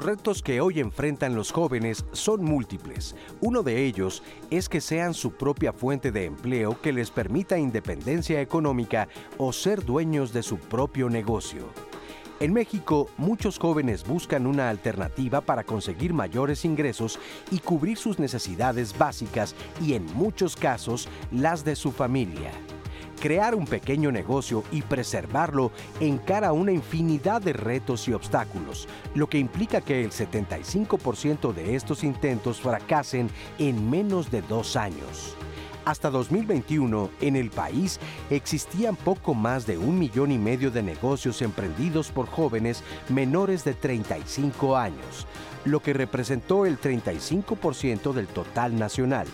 Los retos que hoy enfrentan los jóvenes son múltiples. Uno de ellos es que sean su propia fuente de empleo que les permita independencia económica o ser dueños de su propio negocio. En México, muchos jóvenes buscan una alternativa para conseguir mayores ingresos y cubrir sus necesidades básicas y en muchos casos las de su familia. Crear un pequeño negocio y preservarlo encara una infinidad de retos y obstáculos, lo que implica que el 75% de estos intentos fracasen en menos de dos años. Hasta 2021, en el país existían poco más de un millón y medio de negocios emprendidos por jóvenes menores de 35 años, lo que representó el 35% del total nacional.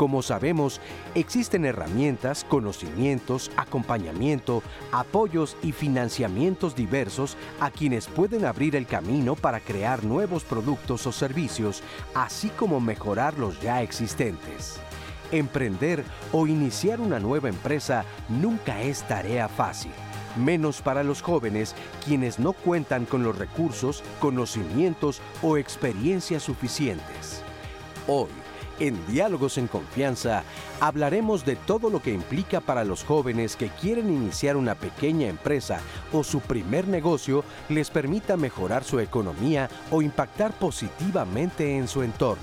Como sabemos, existen herramientas, conocimientos, acompañamiento, apoyos y financiamientos diversos a quienes pueden abrir el camino para crear nuevos productos o servicios, así como mejorar los ya existentes. Emprender o iniciar una nueva empresa nunca es tarea fácil menos para los jóvenes quienes no cuentan con los recursos, conocimientos o experiencias suficientes. Hoy, en Diálogos en Confianza hablaremos de todo lo que implica para los jóvenes que quieren iniciar una pequeña empresa o su primer negocio les permita mejorar su economía o impactar positivamente en su entorno.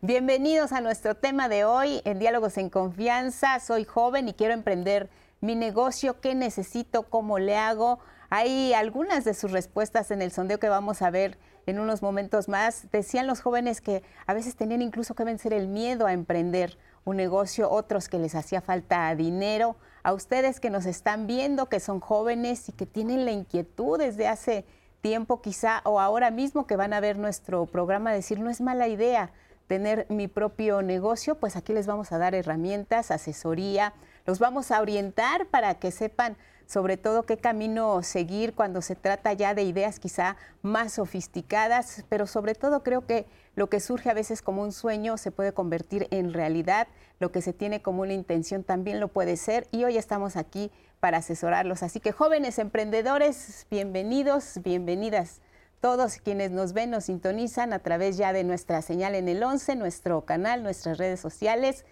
Bienvenidos a nuestro tema de hoy en Diálogos en Confianza. Soy joven y quiero emprender mi negocio. ¿Qué necesito? ¿Cómo le hago? Hay algunas de sus respuestas en el sondeo que vamos a ver en unos momentos más. Decían los jóvenes que a veces tenían incluso que vencer el miedo a emprender un negocio, otros que les hacía falta dinero. A ustedes que nos están viendo, que son jóvenes y que tienen la inquietud desde hace tiempo quizá o ahora mismo que van a ver nuestro programa, decir, no es mala idea tener mi propio negocio, pues aquí les vamos a dar herramientas, asesoría, los vamos a orientar para que sepan sobre todo qué camino seguir cuando se trata ya de ideas quizá más sofisticadas, pero sobre todo creo que lo que surge a veces como un sueño se puede convertir en realidad, lo que se tiene como una intención también lo puede ser y hoy estamos aquí para asesorarlos. Así que jóvenes emprendedores, bienvenidos, bienvenidas. Todos quienes nos ven, nos sintonizan a través ya de nuestra señal en el 11, nuestro canal, nuestras redes sociales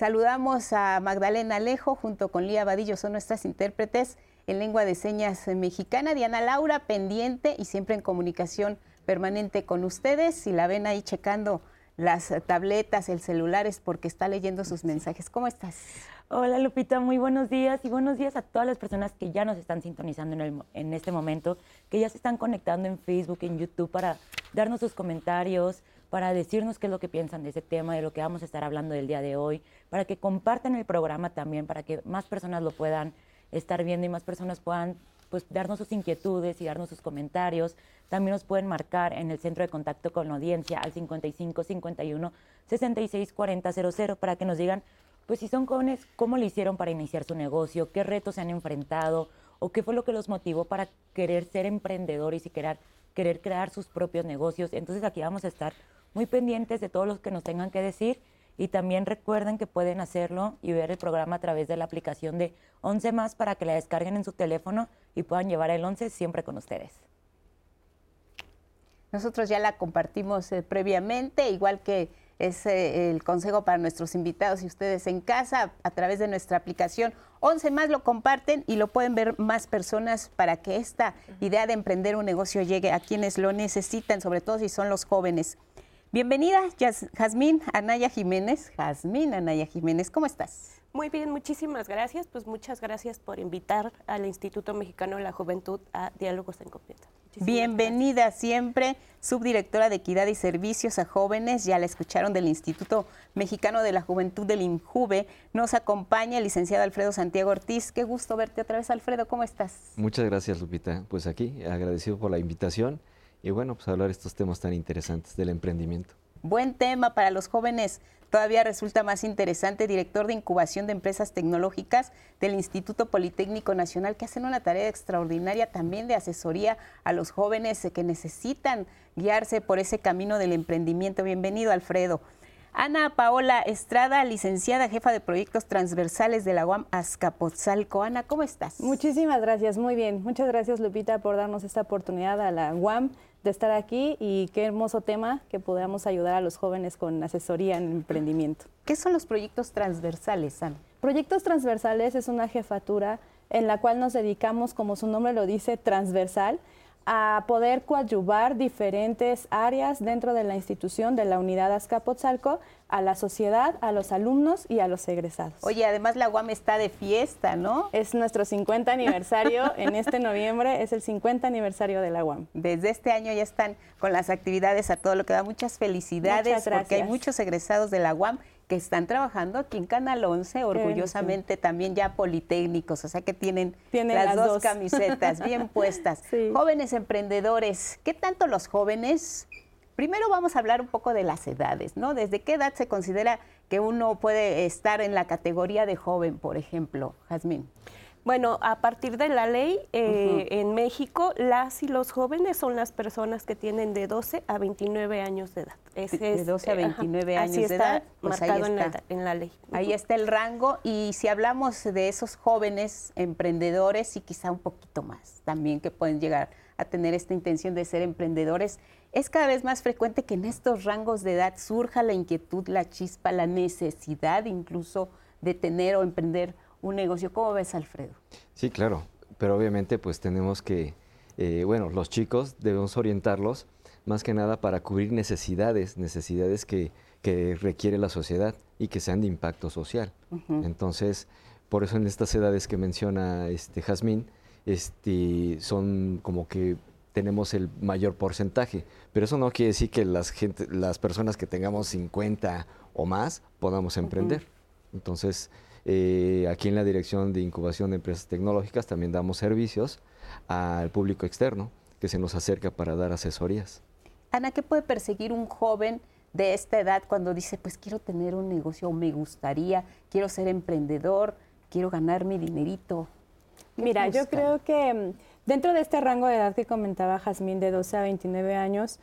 Saludamos a Magdalena Alejo junto con Lía Vadillo, son nuestras intérpretes en lengua de señas mexicana. Diana Laura, pendiente y siempre en comunicación permanente con ustedes. Si la ven ahí checando las tabletas, el celular, es porque está leyendo sus mensajes. ¿Cómo estás? Hola Lupita, muy buenos días y buenos días a todas las personas que ya nos están sintonizando en, el, en este momento, que ya se están conectando en Facebook, en YouTube para darnos sus comentarios, para decirnos qué es lo que piensan de ese tema, de lo que vamos a estar hablando del día de hoy, para que compartan el programa también, para que más personas lo puedan estar viendo y más personas puedan pues darnos sus inquietudes y darnos sus comentarios. También nos pueden marcar en el centro de contacto con la audiencia al 55 51 66 40 00 para que nos digan pues si son jóvenes, cómo le hicieron para iniciar su negocio, qué retos se han enfrentado o qué fue lo que los motivó para querer ser emprendedores y querer, querer crear sus propios negocios. Entonces aquí vamos a estar muy pendientes de todos los que nos tengan que decir y también recuerden que pueden hacerlo y ver el programa a través de la aplicación de 11 más para que la descarguen en su teléfono y puedan llevar el 11 siempre con ustedes. Nosotros ya la compartimos eh, previamente, igual que es eh, el consejo para nuestros invitados y ustedes en casa a través de nuestra aplicación. 11 más lo comparten y lo pueden ver más personas para que esta idea de emprender un negocio llegue a quienes lo necesitan, sobre todo si son los jóvenes. Bienvenida, Jazmín Anaya Jiménez. Jazmín Anaya Jiménez, ¿cómo estás? Muy bien, muchísimas gracias. Pues muchas gracias por invitar al Instituto Mexicano de la Juventud a Diálogos en Confianza. Bienvenida siempre, subdirectora de Equidad y Servicios a Jóvenes. Ya la escucharon del Instituto Mexicano de la Juventud del INJUVE. Nos acompaña el licenciado Alfredo Santiago Ortiz. Qué gusto verte otra vez, Alfredo. ¿Cómo estás? Muchas gracias, Lupita. Pues aquí, agradecido por la invitación y bueno, pues hablar estos temas tan interesantes del emprendimiento. Buen tema para los jóvenes. Todavía resulta más interesante, director de incubación de empresas tecnológicas del Instituto Politécnico Nacional, que hacen una tarea extraordinaria también de asesoría a los jóvenes que necesitan guiarse por ese camino del emprendimiento. Bienvenido, Alfredo. Ana Paola Estrada, licenciada jefa de proyectos transversales de la UAM Azcapotzalco. Ana, ¿cómo estás? Muchísimas gracias, muy bien. Muchas gracias Lupita por darnos esta oportunidad a la UAM de estar aquí y qué hermoso tema que podamos ayudar a los jóvenes con asesoría en emprendimiento. ¿Qué son los proyectos transversales, Ana? Proyectos transversales es una jefatura en la cual nos dedicamos, como su nombre lo dice, transversal a poder coadyuvar diferentes áreas dentro de la institución de la unidad Azcapotzalco a la sociedad, a los alumnos y a los egresados. Oye, además la UAM está de fiesta, ¿no? Es nuestro 50 aniversario, en este noviembre es el 50 aniversario de la UAM. Desde este año ya están con las actividades a todo lo que da. Muchas felicidades porque hay muchos egresados de la UAM que están trabajando aquí en Canal 11, orgullosamente también ya politécnicos, o sea que tienen, las, dos, camisetas bien puestas. Jóvenes emprendedores, ¿qué tanto los jóvenes? Primero vamos a hablar un poco de las edades, ¿no? ¿Desde qué edad se considera que uno puede estar en la categoría de joven, por ejemplo, Jazmín? Bueno, a partir de la ley eh, en México, las y los jóvenes son las personas que tienen de 12 a 29 años de edad. de 12 a 29 años de edad, pues marcado En, la, en, la, ley. Ahí está el rango y si hablamos de esos jóvenes emprendedores y quizá un poquito más también que pueden llegar a tener esta intención de ser emprendedores, es cada vez más frecuente que en estos rangos de edad surja la inquietud, la chispa, la necesidad incluso de tener o emprender un negocio. ¿Cómo ves, Alfredo? Sí, claro, pero obviamente pues tenemos que, eh, bueno, los chicos debemos orientarlos más que nada para cubrir necesidades, necesidades que, requiere la sociedad y que sean de impacto social. Entonces, por eso en estas edades que menciona este Jazmín, este, son como que tenemos el mayor porcentaje, pero eso no quiere decir que las, gente, las personas que tengamos 50 o más podamos emprender. Entonces, eh, aquí en la Dirección de Incubación de Empresas Tecnológicas también damos servicios al público externo que se nos acerca para dar asesorías. Ana, ¿qué puede perseguir un joven de esta edad cuando dice, pues quiero tener un negocio o me gustaría, quiero ser emprendedor, quiero ganar mi dinerito? Mira, yo creo que mm, dentro de este rango de edad que comentaba Jazmín de 12 a 29 años,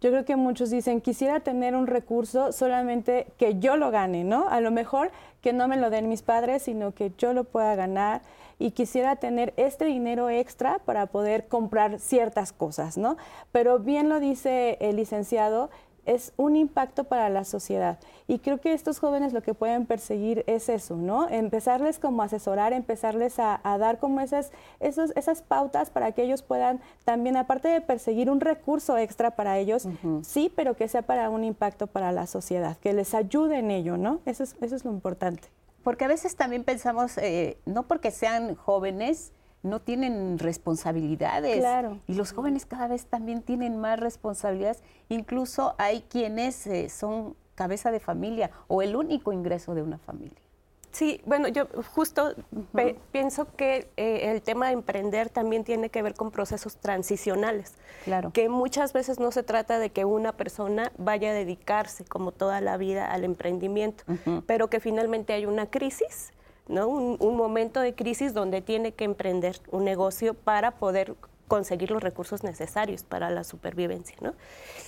yo creo que muchos dicen, quisiera tener un recurso solamente que yo lo gane, ¿no? A lo mejor que no me lo den mis padres, sino que yo lo pueda ganar y quisiera tener este dinero extra para poder comprar ciertas cosas, ¿no? Pero bien lo dice el licenciado, es un impacto para la sociedad. Y creo que estos jóvenes lo que pueden perseguir es eso, ¿no? Empezarles como a asesorar, empezarles a, dar como esas, esos, esas pautas para que ellos puedan también, aparte de perseguir un recurso extra para ellos, sí, pero que sea para un impacto para la sociedad, que les ayude en ello, ¿no? Eso es, eso es lo importante. Porque a veces también pensamos, eh, no porque sean jóvenes, no tienen responsabilidades. Claro. Y los jóvenes cada vez también tienen más responsabilidades. Incluso hay quienes eh, son cabeza de familia o el único ingreso de una familia. Sí, bueno, yo justo pienso que eh, el tema de emprender también tiene que ver con procesos transicionales. Claro. Que muchas veces no se trata de que una persona vaya a dedicarse como toda la vida al emprendimiento, pero que finalmente hay una crisis ¿no? Un, momento de crisis donde tiene que emprender un negocio para poder conseguir los recursos necesarios para la supervivencia, ¿no?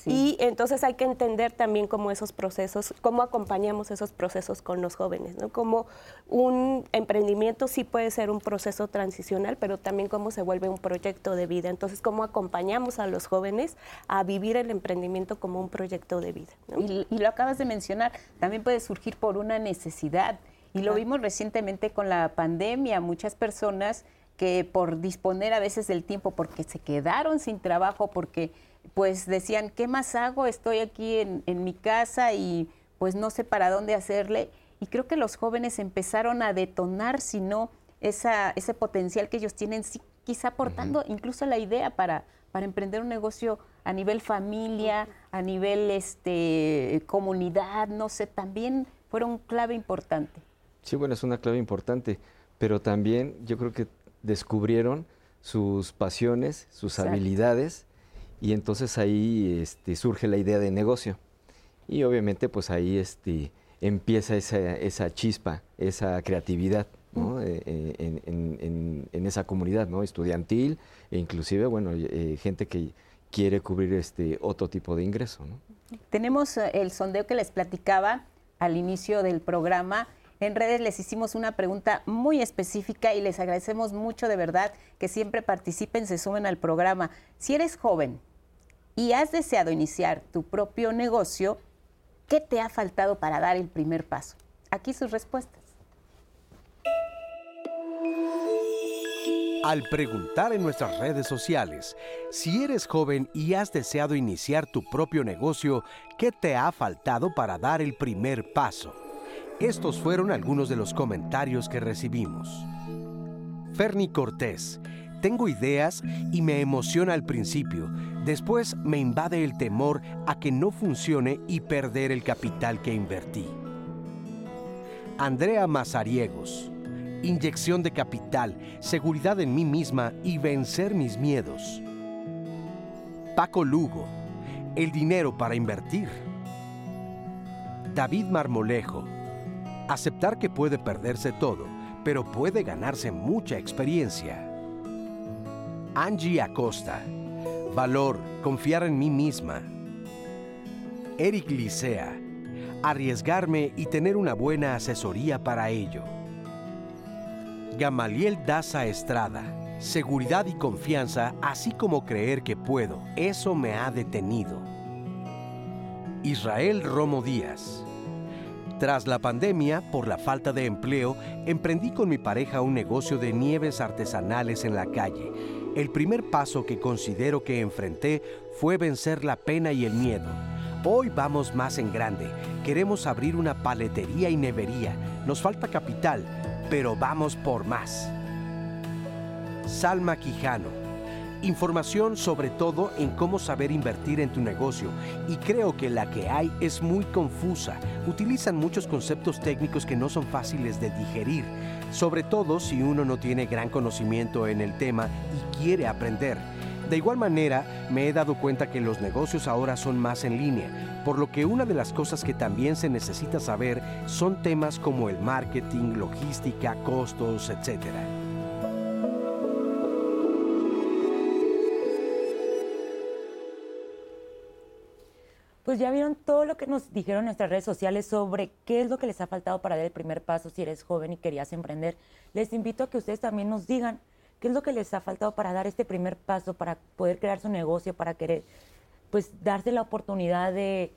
Y entonces hay que entender también cómo esos procesos, cómo acompañamos esos procesos con los jóvenes, ¿no? Como un emprendimiento sí puede ser un proceso transicional, pero también cómo se vuelve un proyecto de vida. Entonces, cómo acompañamos a los jóvenes a vivir el emprendimiento como un proyecto de vida. Y, y lo acabas de mencionar, también puede surgir por una necesidad y lo vimos recientemente con la pandemia, muchas personas que por disponer a veces del tiempo, porque se quedaron sin trabajo, porque pues decían, ¿qué más hago? Estoy aquí en, mi casa y pues no sé para dónde hacerle. Y creo que los jóvenes empezaron a detonar, si no, esa, ese potencial que ellos tienen, quizá aportando incluso la idea para, para emprender un negocio a nivel familia, a nivel este, comunidad, no sé, también fueron clave importante. Sí, bueno, es una clave importante, pero también yo creo que descubrieron sus pasiones, sus habilidades, y entonces ahí este, surge la idea de negocio. Y obviamente pues ahí este, empieza esa, esa chispa, esa creatividad. ¿no? Eh, eh, en, esa comunidad ¿no? estudiantil e inclusive bueno eh, gente que quiere cubrir este otro tipo de ingreso ¿no? tenemos el sondeo que les platicaba al inicio del programa. En redes les hicimos una pregunta muy específica y les agradecemos mucho de verdad que siempre participen, se sumen al programa. Si eres joven y has deseado iniciar tu propio negocio, ¿qué te ha faltado para dar el primer paso? Aquí sus respuestas. Al preguntar en nuestras redes sociales, si eres joven y has deseado iniciar tu propio negocio, ¿qué te ha faltado para dar el primer paso? Estos fueron algunos de los comentarios que recibimos. Ferni Cortés, tengo ideas y me emociona al principio, después me invade el temor a que no funcione y perder el capital que invertí. Andrea Mazariegos, inyección de capital, seguridad en mí misma y vencer mis miedos. Paco Lugo, el dinero para invertir. David Marmolejo, aceptar que puede perderse todo, pero puede ganarse mucha experiencia. Angie Acosta, valor, confiar en mí misma. Eric Licea, arriesgarme y tener una buena asesoría para ello. Gamaliel Daza Estrada. Seguridad y confianza, así como creer que puedo. Eso me ha detenido. Israel Romo Díaz. Tras la pandemia, por la falta de empleo, emprendí con mi pareja un negocio de nieves artesanales en la calle. El primer paso que considero que enfrenté fue vencer la pena y el miedo. Hoy vamos más en grande. Queremos abrir una paletería y nevería. Nos falta capital, pero vamos por más. Salma Quijano. Información sobre todo en cómo saber invertir en tu negocio y creo que la que hay es muy confusa. Utilizan muchos conceptos técnicos que no son fáciles de digerir, sobre todo si uno no tiene gran conocimiento en el tema y quiere aprender. De igual manera, me he dado cuenta que los negocios ahora son más en línea, por lo que una de las cosas que también se necesita saber son temas como el marketing, logística, costos, etc. Pues ya vieron todo lo que nos dijeron nuestras redes sociales sobre qué es lo que les ha faltado para dar el primer paso si eres joven y querías emprender. Les invito a que ustedes también nos digan ¿Qué es lo que les ha faltado para dar este primer paso, para poder crear su negocio, para querer, pues, darse la oportunidad de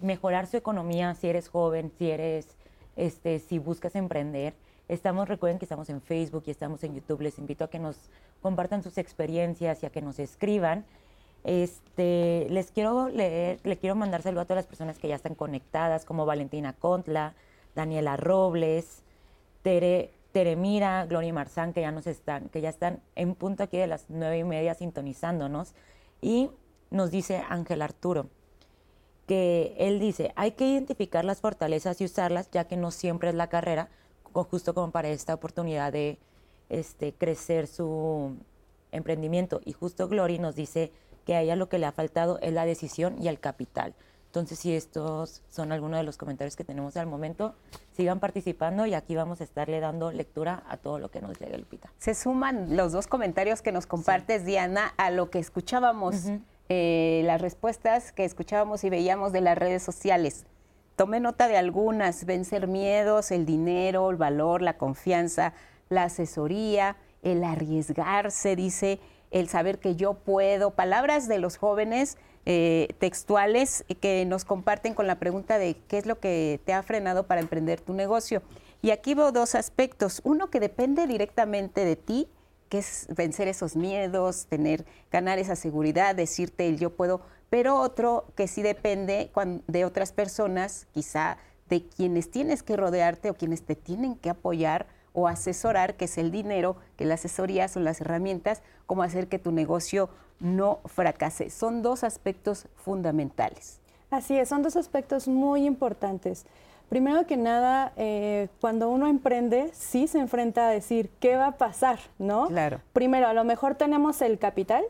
mejorar su economía si eres joven, si eres, este, si buscas emprender? Estamos, recuerden que estamos en Facebook y estamos en YouTube. Les invito a que nos compartan sus experiencias y a que nos escriban. Este, les quiero le quiero mandar saludos a todas las personas que ya están conectadas, como Valentina Contla, Daniela Robles, Tere Teremira, Gloria Marzán, que ya nos están, que ya están en punto aquí de las nueve y media sintonizándonos. Y nos dice Ángel Arturo, que él dice, hay que identificar las fortalezas y usarlas, ya que no siempre es la carrera, justo como para esta oportunidad de este, crecer su emprendimiento. Y justo Gloria nos dice que a ella lo que le ha faltado es la decisión y el capital. Entonces, si estos son algunos de los comentarios que tenemos al momento, sigan participando y aquí vamos a estarle dando lectura a todo lo que nos llegue, Lupita. Se suman los dos comentarios que nos compartes, Diana, a lo que escuchábamos, eh, las respuestas que escuchábamos y veíamos de las redes sociales. Tomé nota de algunas, vencer miedos, el dinero, el valor, la confianza, la asesoría, el arriesgarse, dice, el saber que yo puedo, palabras de los jóvenes eh, textuales que nos comparten con la pregunta de qué es lo que te ha frenado para emprender tu negocio. Y aquí veo dos aspectos. Uno que depende directamente de ti, que es vencer esos miedos, tener, ganar esa seguridad, decirte el yo puedo, pero otro que sí depende de otras personas, quizá de quienes tienes que rodearte o quienes te tienen que apoyar o asesorar, que es el dinero, que la asesoría son las herramientas, cómo hacer que tu negocio no fracase. Son dos aspectos fundamentales. Así es, son dos aspectos muy importantes. Primero que nada, eh, cuando uno emprende, sí se enfrenta a decir, ¿qué va a pasar? ¿No? Claro. Primero, a lo mejor tenemos el capital,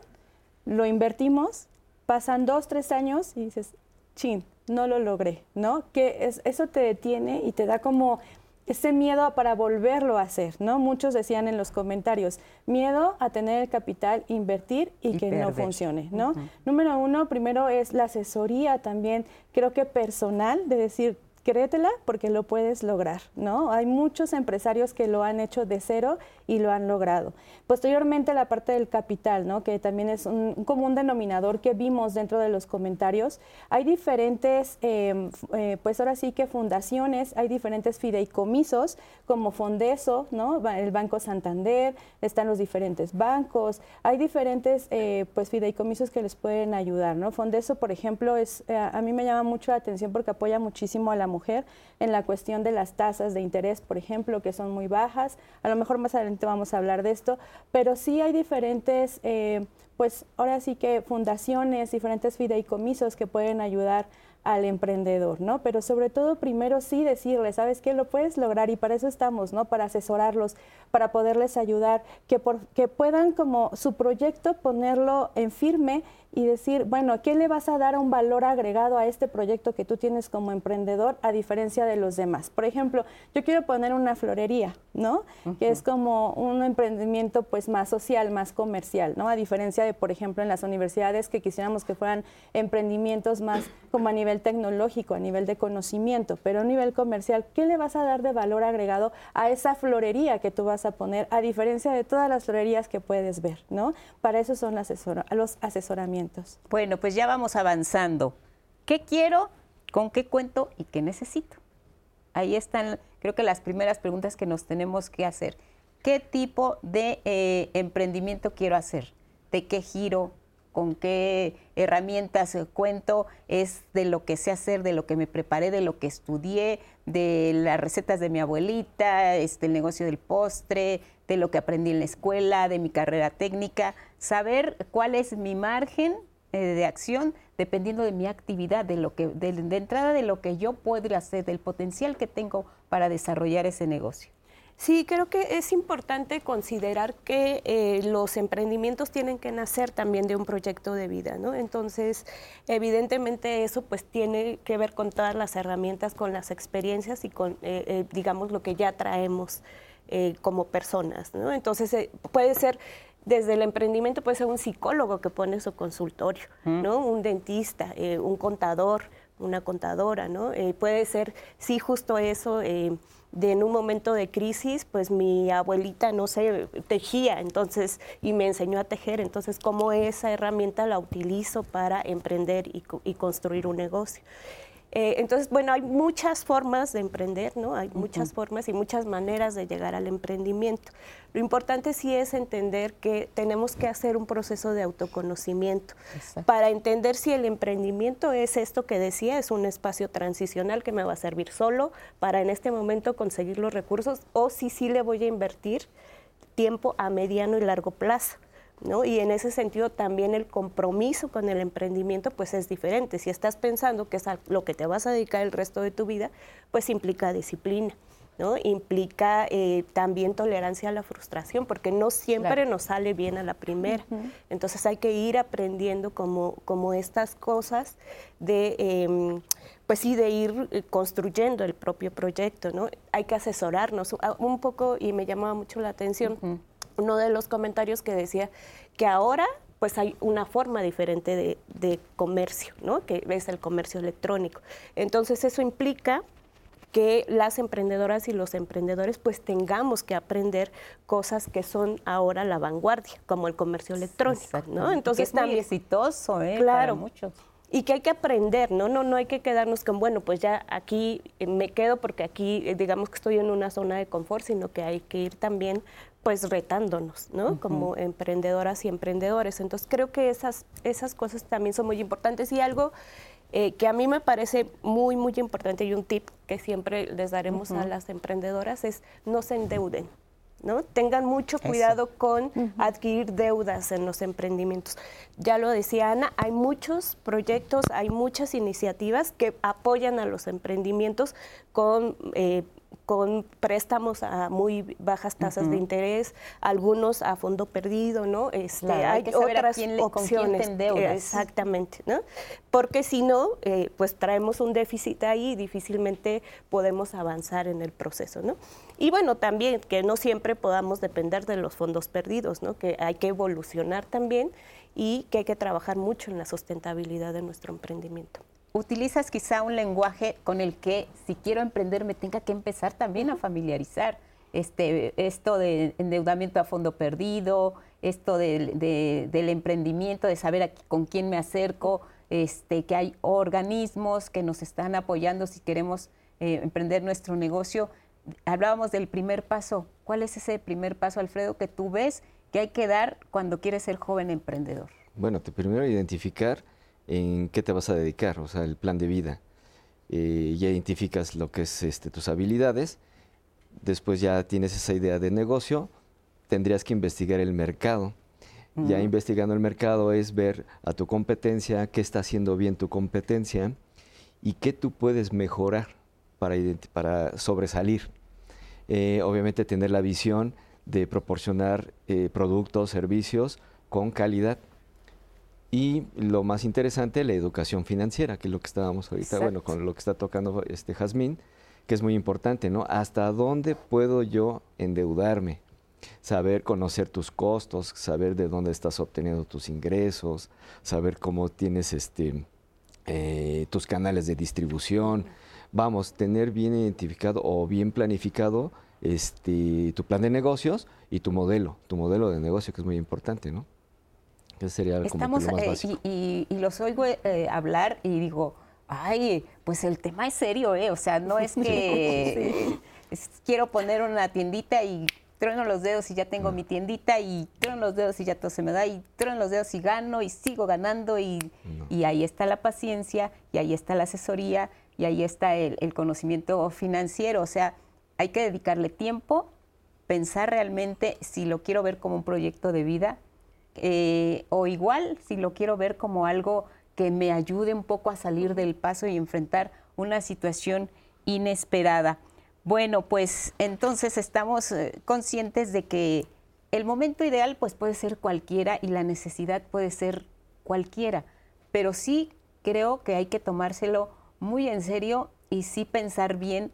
lo invertimos, pasan dos, tres años y dices, chin, no lo logré, ¿no? Que es, eso te detiene y te da como ese miedo para volverlo a hacer, ¿no? Muchos decían en los comentarios, miedo a tener el capital, invertir y, que no funcione, ¿no? Número uno, primero es la asesoría también, creo que personal, de decir, créetela porque lo puedes lograr, ¿no? Hay muchos empresarios que lo han hecho de cero y lo han logrado. Posteriormente la parte del capital, ¿no? Que también es un, común denominador que vimos dentro de los comentarios. Hay diferentes, em, eh, pues ahora sí que fundaciones, hay diferentes fideicomisos como Fondeso, ¿no? El Banco Santander, están los diferentes bancos, hay diferentes, eh, pues fideicomisos que les pueden ayudar, ¿no? Fondeso, por ejemplo, es, eh, a mí me llama mucho la atención porque apoya muchísimo a la mujer en la cuestión de las tasas de interés, por ejemplo, que son muy bajas. A lo mejor más adelante vamos a hablar de esto, pero sí hay diferentes, eh, pues ahora sí que fundaciones, diferentes fideicomisos que pueden ayudar al emprendedor, ¿no? Pero sobre todo primero sí decirle, ¿sabes qué? Lo puedes lograr y para eso estamos, ¿no? Para asesorarlos, para poderles ayudar, que, por, que puedan como su proyecto ponerlo en firme y decir, bueno, ¿qué le vas a dar un valor agregado a este proyecto que tú tienes como emprendedor a diferencia de los demás? Por ejemplo, yo quiero poner una florería, ¿no? Que es como un emprendimiento pues más social, más comercial, ¿no? A diferencia de, por ejemplo, en las universidades que quisiéramos que fueran emprendimientos más como a nivel tecnológico, a nivel de conocimiento, pero a nivel comercial, ¿qué le vas a dar de valor agregado a esa florería que tú vas a poner a diferencia de todas las florerías que puedes ver, ¿no? Para eso son los asesoramientos. Bueno, pues ya vamos avanzando. ¿Qué quiero? ¿Con qué cuento? ¿Y qué necesito? Ahí están, creo que las primeras preguntas que nos tenemos que hacer. ¿Qué tipo de eh, emprendimiento quiero hacer? ¿De qué giro? ¿Con qué herramientas cuento? ¿Es de lo que sé hacer, de lo que me preparé, de lo que estudié, de las recetas de mi abuelita, este, el negocio del postre, de lo que aprendí en la escuela, de mi carrera técnica, saber cuál es mi margen eh, de acción dependiendo de mi actividad, de lo que, de, entrada de lo que yo puedo hacer, del potencial que tengo para desarrollar ese negocio. Sí, creo que es importante considerar que eh, los emprendimientos tienen que nacer también de un proyecto de vida, ¿no? Entonces, evidentemente eso pues tiene que ver con todas las herramientas, con las experiencias y con, eh, digamos, lo que ya traemos eh, como personas. ¿no? Entonces eh, puede ser desde el emprendimiento puede ser un psicólogo que pone su consultorio, ¿no? Un dentista, eh, un contador, una contadora, ¿no? puede ser, sí, justo eso, de en un momento de crisis, pues mi abuelita, no sé, tejía, entonces, y me enseñó a tejer, entonces, ¿cómo esa herramienta la utilizo para emprender y construir un negocio? Eh, entonces, bueno, hay muchas formas de emprender, ¿no? Hay muchas formas y muchas maneras de llegar al emprendimiento. Lo importante sí es entender que tenemos que hacer un proceso de autoconocimiento para entender si el emprendimiento es esto que decía, es un espacio transicional que me va a servir solo para en este momento conseguir los recursos o si sí le voy a invertir tiempo a mediano y largo plazo. Y en ese sentido también el compromiso con el emprendimiento pues es diferente. Si estás pensando que es a lo que te vas a dedicar el resto de tu vida, pues implica disciplina. ¿no? Implica eh, también tolerancia a la frustración, porque no siempre nos sale bien a la primera. Entonces hay que ir aprendiendo como, como estas cosas de, em, pues sí, de ir eh, construyendo el propio proyecto, ¿no? Hay que asesorarnos un poco, y me llamaba mucho la atención uno de los comentarios que decía que ahora pues hay una forma diferente de, comercio, ¿no? que es el comercio electrónico. Entonces eso implica que las emprendedoras y los emprendedores pues tengamos que aprender cosas que son ahora la vanguardia, como el comercio electrónico, ¿no? Entonces es también exitoso, ¿eh? Claro, Para muchos y que hay que aprender, ¿no? No, no hay que quedarnos con, bueno, pues ya aquí me quedo porque aquí eh, digamos que estoy en una zona de confort, sino que hay que ir también pues retándonos, ¿no? Como emprendedoras y emprendedores. Entonces creo que esas, esas cosas también son muy importantes y algo eh, que a mí me parece muy, muy importante y un tip que siempre les daremos a las emprendedoras es no se endeuden. ¿No? Tengan mucho cuidado con adquirir deudas en los emprendimientos. Ya lo decía Ana, hay muchos proyectos, hay muchas iniciativas que apoyan a los emprendimientos con eh, con préstamos a muy bajas tasas de interés, algunos a fondo perdido, ¿no? Este, hay, otras opciones. exactamente, ¿no? Porque si no, eh, pues traemos un déficit ahí y difícilmente podemos avanzar en el proceso, ¿no? Y bueno, también que no siempre podamos depender de los fondos perdidos, ¿no? Que hay que evolucionar también y que hay que trabajar mucho en la sustentabilidad de nuestro emprendimiento. Utilizas quizá un lenguaje con el que si quiero emprender me tenga que empezar también a familiarizar. Este, esto de endeudamiento a fondo perdido, esto de, del emprendimiento, de saber con quién me acerco, este, que hay organismos que nos están apoyando si queremos eh, emprender nuestro negocio. Hablábamos del primer paso. ¿Cuál es ese primer paso, Alfredo, que tú ves que hay que dar cuando quieres ser joven emprendedor? Bueno, te primero identificar en qué te vas a dedicar, o sea, el plan de vida. Eh, ya identificas lo que es este, tus habilidades, después ya tienes esa idea de negocio, tendrías que investigar el mercado. Ya investigando el mercado es ver a tu competencia, qué está haciendo bien tu competencia y qué tú puedes mejorar para, para sobresalir. Eh, obviamente tener la visión de proporcionar eh, productos, servicios con calidad y lo más interesante, la educación financiera, que es lo que estábamos ahorita, bueno, con lo que está tocando este Jazmín, que es muy importante, ¿no? ¿Hasta dónde puedo yo endeudarme? Saber conocer tus costos, saber de dónde estás obteniendo tus ingresos, saber cómo tienes este, eh, tus canales de distribución. Vamos, tener bien identificado o bien planificado este, tu plan de negocios y tu modelo, tu modelo de negocio, que es muy importante, ¿no? Sería Estamos, como eh, y, y, los oigo eh, hablar y digo, ay, pues el tema es serio, ¿eh? O sea, no es que quiero poner una tiendita y trueno los dedos y ya tengo mi tiendita y trueno los dedos y ya todo se me da y trueno los dedos y gano y sigo ganando y, y ahí está la paciencia y ahí está la asesoría y ahí está el, el conocimiento financiero. O sea, hay que dedicarle tiempo, pensar realmente si lo quiero ver como un proyecto de vida, eh, o igual si lo quiero ver como algo que me ayude un poco a salir del paso y enfrentar una situación inesperada. Bueno, pues entonces estamos eh, conscientes de que el momento ideal pues puede ser cualquiera y la necesidad puede ser cualquiera, pero sí creo que hay que tomárselo muy en serio y sí pensar bien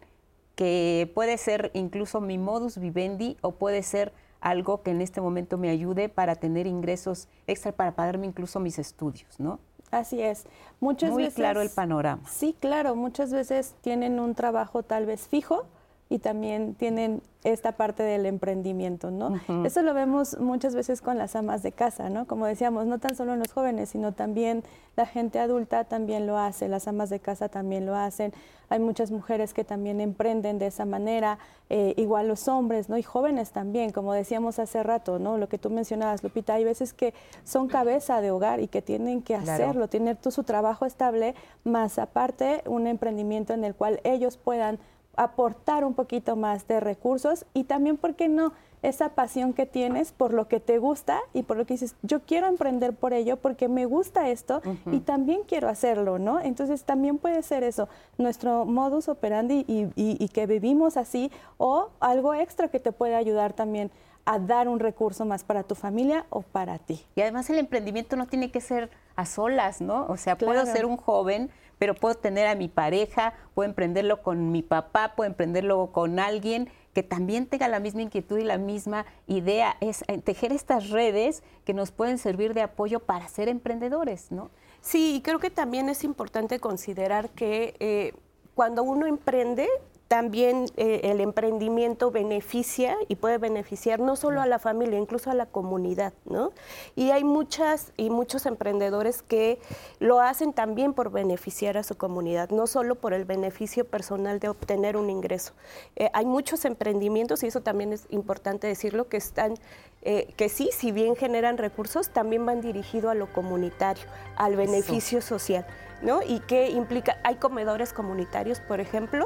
que puede ser incluso mi modus vivendi o puede ser algo que en este momento me ayude para tener ingresos extra para pagarme incluso mis estudios, ¿no? Así es. Muchas Muy claro el panorama. Sí, claro. Muchas veces tienen un trabajo tal vez fijo y también tienen esta parte del emprendimiento, ¿no? Eso lo vemos muchas veces con las amas de casa, ¿no? Como decíamos, no tan solo en los jóvenes, sino también la gente adulta también lo hace, las amas de casa también lo hacen. Hay muchas mujeres que también emprenden de esa manera, eh, igual los hombres, ¿no? Y jóvenes también, como decíamos hace rato, ¿no? Lo que tú mencionabas, Lupita, hay veces que son cabeza de hogar y que tienen que hacerlo, tener su trabajo estable, más aparte un emprendimiento en el cual ellos puedan aportar un poquito más de recursos y también, ¿por qué no? Esa pasión que tienes por lo que te gusta y por lo que dices, yo quiero emprender por ello porque me gusta esto y también quiero hacerlo, ¿no? Entonces también puede ser eso, nuestro modus operandi y, y que vivimos así o algo extra que te puede ayudar también a dar un recurso más para tu familia o para ti. Y además el emprendimiento no tiene que ser a solas, ¿no? O sea, puedo ser un joven, pero puedo tener a mi pareja, puedo emprenderlo con mi papá, puedo emprenderlo con alguien que también tenga la misma inquietud y la misma idea. Es eh, tejer estas redes que nos pueden servir de apoyo para ser emprendedores, ¿no? Sí, y creo que también es importante considerar que eh, cuando uno emprende, también eh, el emprendimiento beneficia y puede beneficiar no solo a la familia, incluso a la comunidad, ¿no? Y hay muchas y muchos emprendedores que lo hacen también por beneficiar a su comunidad, no solo por el beneficio personal de obtener un ingreso. Eh, hay muchos emprendimientos, y eso también es importante decirlo, que están, eh, que sí, si bien generan recursos, también van dirigidos a lo comunitario, al beneficio social. ¿No? Y que implica, hay comedores comunitarios, por ejemplo,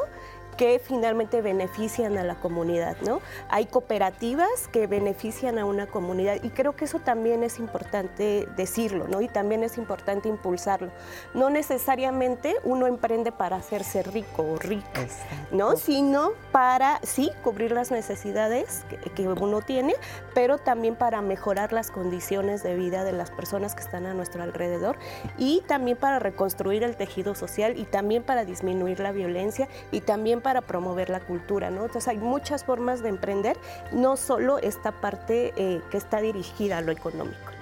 que finalmente benefician a la comunidad, ¿no? Hay cooperativas que benefician a una comunidad y creo que eso también es importante decirlo, ¿no? Y también es importante impulsarlo. No necesariamente uno emprende para hacerse rico o rica, ¿no? Sino para, sí, cubrir las necesidades que, que uno tiene, pero también para mejorar las condiciones de vida de las personas que están a nuestro alrededor y también para reconstruir el tejido social y también para disminuir la violencia y también para promover la cultura, ¿no? Entonces hay muchas formas de emprender, no solo esta parte eh, que está dirigida a lo económico.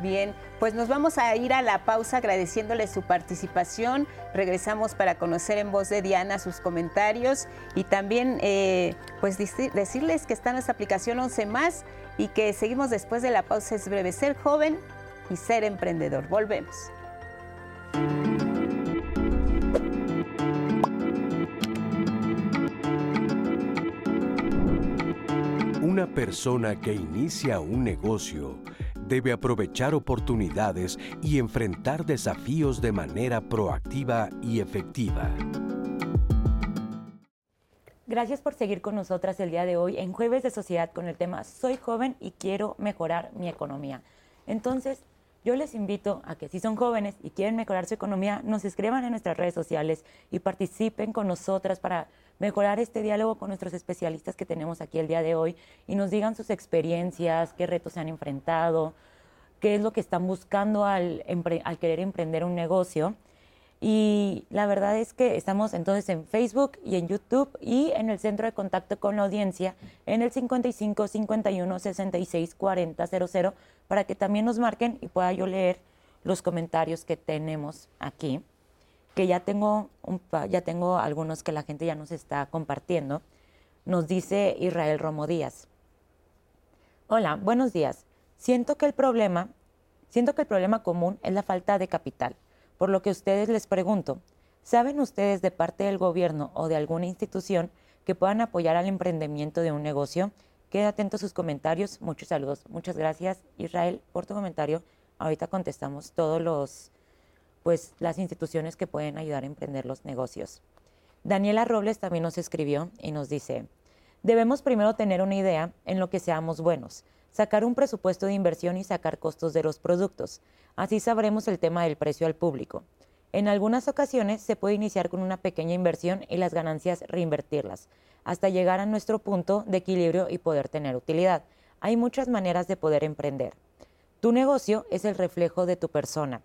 Bien, pues nos vamos a ir a la pausa agradeciéndole su participación. Regresamos para conocer en voz de Diana sus comentarios y también eh, pues decirles que está nuestra aplicación 11 más y que seguimos después de la pausa. Es breve ser joven y ser emprendedor. Volvemos. Una persona que inicia un negocio debe aprovechar oportunidades y enfrentar desafíos de manera proactiva y efectiva. Gracias por seguir con nosotras el día de hoy en Jueves de Sociedad con el tema Soy joven y quiero mejorar mi economía. Entonces, yo les invito a que si son jóvenes y quieren mejorar su economía, nos escriban en nuestras redes sociales y participen con nosotras para mejorar este diálogo con nuestros especialistas que tenemos aquí el día de hoy y nos digan sus experiencias, qué retos se han enfrentado, qué es lo que están buscando al, al querer emprender un negocio. Y la verdad es que estamos entonces en Facebook y en YouTube y en el centro de contacto con la audiencia en el 55 51 66 40 00 para que también nos marquen y pueda yo leer los comentarios que tenemos aquí que ya tengo, ya tengo algunos que la gente ya nos está compartiendo. Nos dice Israel Romo Díaz. Hola, buenos días. Siento que el problema, siento que el problema común es la falta de capital, por lo que ustedes les pregunto, ¿saben ustedes de parte del gobierno o de alguna institución que puedan apoyar al emprendimiento de un negocio? Queda atento a sus comentarios. Muchos saludos. Muchas gracias, Israel, por tu comentario. Ahorita contestamos todos los, pues las instituciones que pueden ayudar a emprender los negocios. Daniela Robles también nos escribió y nos dice, debemos primero tener una idea en lo que seamos buenos, sacar un presupuesto de inversión y sacar costos de los productos. Así sabremos el tema del precio al público. En algunas ocasiones se puede iniciar con una pequeña inversión y las ganancias reinvertirlas, hasta llegar a nuestro punto de equilibrio y poder tener utilidad. Hay muchas maneras de poder emprender. Tu negocio es el reflejo de tu persona.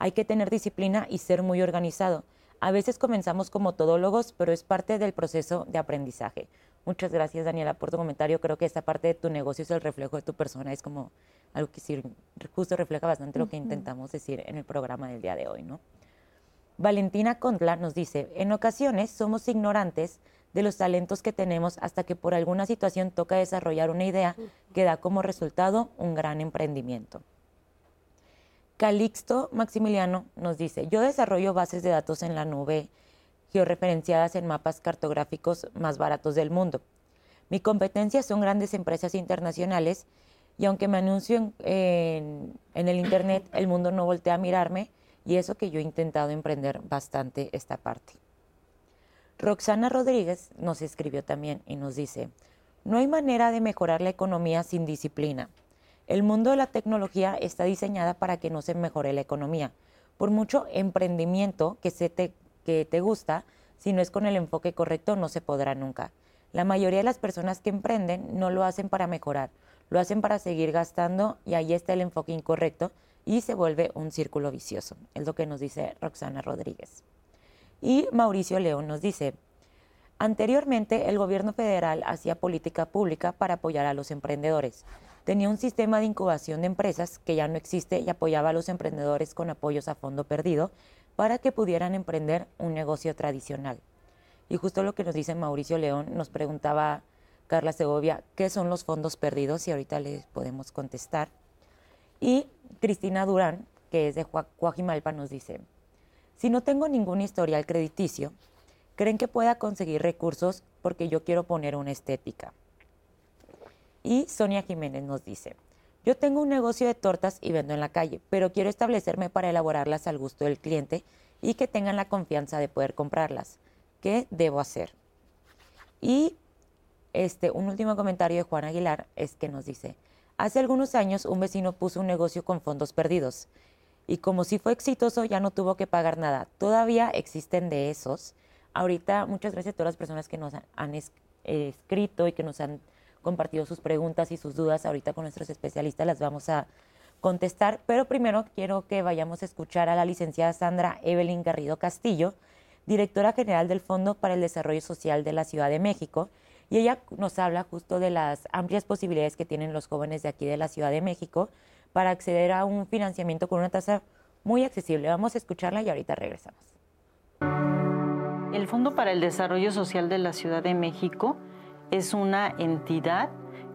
Hay que tener disciplina y ser muy organizado. A veces comenzamos como todólogos, pero es parte del proceso de aprendizaje. Muchas gracias, Daniela, por tu comentario. Creo que esta parte de tu negocio es el reflejo de tu persona. Es como algo que sí, justo refleja bastante lo que intentamos decir en el programa del día de hoy, ¿no? Valentina Condla nos dice, en ocasiones somos ignorantes de los talentos que tenemos hasta que por alguna situación toca desarrollar una idea que da como resultado un gran emprendimiento. Calixto Maximiliano nos dice, yo desarrollo bases de datos en la nube georreferenciadas en mapas cartográficos más baratos del mundo. Mi competencia son grandes empresas internacionales y aunque me anuncio en, en, el Internet, el mundo no voltea a mirarme y eso que yo he intentado emprender bastante esta parte. Roxana Rodríguez nos escribió también y nos dice, no hay manera de mejorar la economía sin disciplina. El mundo de la tecnología está diseñada para que no se mejore la economía. Por mucho emprendimiento que, se te, que te gusta, si no es con el enfoque correcto, no se podrá nunca. La mayoría de las personas que emprenden no lo hacen para mejorar, lo hacen para seguir gastando y ahí está el enfoque incorrecto y se vuelve un círculo vicioso. Es lo que nos dice Roxana Rodríguez. Y Mauricio León nos dice, anteriormente el gobierno federal hacía política pública para apoyar a los emprendedores tenía un sistema de incubación de empresas que ya no existe y apoyaba a los emprendedores con apoyos a fondo perdido para que pudieran emprender un negocio tradicional. Y justo lo que nos dice Mauricio León, nos preguntaba Carla Segovia, ¿qué son los fondos perdidos? Y ahorita les podemos contestar. Y Cristina Durán, que es de Guajimalpa, nos dice, si no tengo ningún historial crediticio, ¿creen que pueda conseguir recursos porque yo quiero poner una estética? Y Sonia Jiménez nos dice, yo tengo un negocio de tortas y vendo en la calle, pero quiero establecerme para elaborarlas al gusto del cliente y que tengan la confianza de poder comprarlas. ¿Qué debo hacer? Y este, un último comentario de Juan Aguilar es que nos dice, hace algunos años un vecino puso un negocio con fondos perdidos y como si fue exitoso ya no tuvo que pagar nada. Todavía existen de esos. Ahorita muchas gracias a todas las personas que nos han, escrito y que nos han compartido sus preguntas y sus dudas. Ahorita con nuestros especialistas las vamos a contestar, pero primero quiero que vayamos a escuchar a la licenciada Sandra Evelyn Garrido Castillo, directora general del Fondo para el Desarrollo Social de la Ciudad de México, y ella nos habla justo de las amplias posibilidades que tienen los jóvenes de aquí de la Ciudad de México para acceder a un financiamiento con una tasa muy accesible. Vamos a escucharla y ahorita regresamos. El Fondo para el Desarrollo Social de la Ciudad de México es una entidad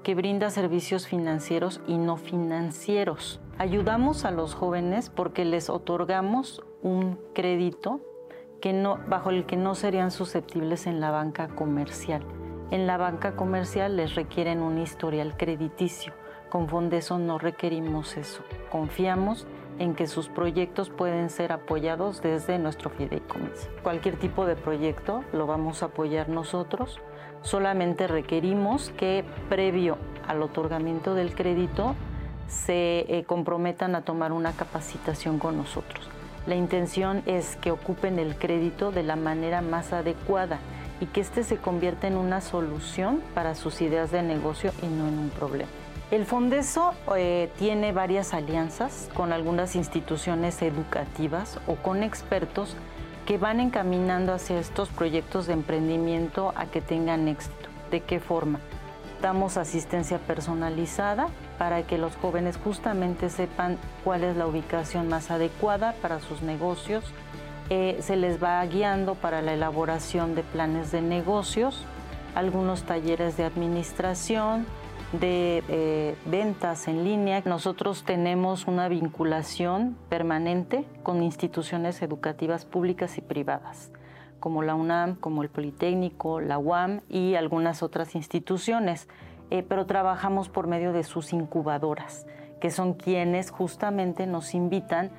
que brinda servicios financieros y no financieros. Ayudamos a los jóvenes porque les otorgamos un crédito que bajo el que no serían susceptibles en la banca comercial. En la banca comercial les requieren un historial crediticio. Con Fondeso no requerimos eso. Confiamos en que sus proyectos pueden ser apoyados desde nuestro fideicomiso. Cualquier tipo de proyecto lo vamos a apoyar nosotros. Solamente requerimos que previo al otorgamiento del crédito se eh, comprometan a tomar una capacitación con nosotros. La intención es que ocupen el crédito de la manera más adecuada y que éste se convierta en una solución para sus ideas de negocio y no en un problema. El Fondeso eh, tiene varias alianzas con algunas instituciones educativas o con expertos que van encaminando hacia estos proyectos de emprendimiento a que tengan éxito. ¿De qué forma? Damos asistencia personalizada para que los jóvenes justamente sepan cuál es la ubicación más adecuada para sus negocios. Eh, se les va guiando para la elaboración de planes de negocios, algunos talleres de administración, de eh, ventas en línea. Nosotros tenemos una vinculación permanente con instituciones educativas públicas y privadas, como la UNAM, como el Politécnico, la UAM y algunas otras instituciones, eh, pero trabajamos por medio de sus incubadoras, que son quienes justamente nos invitan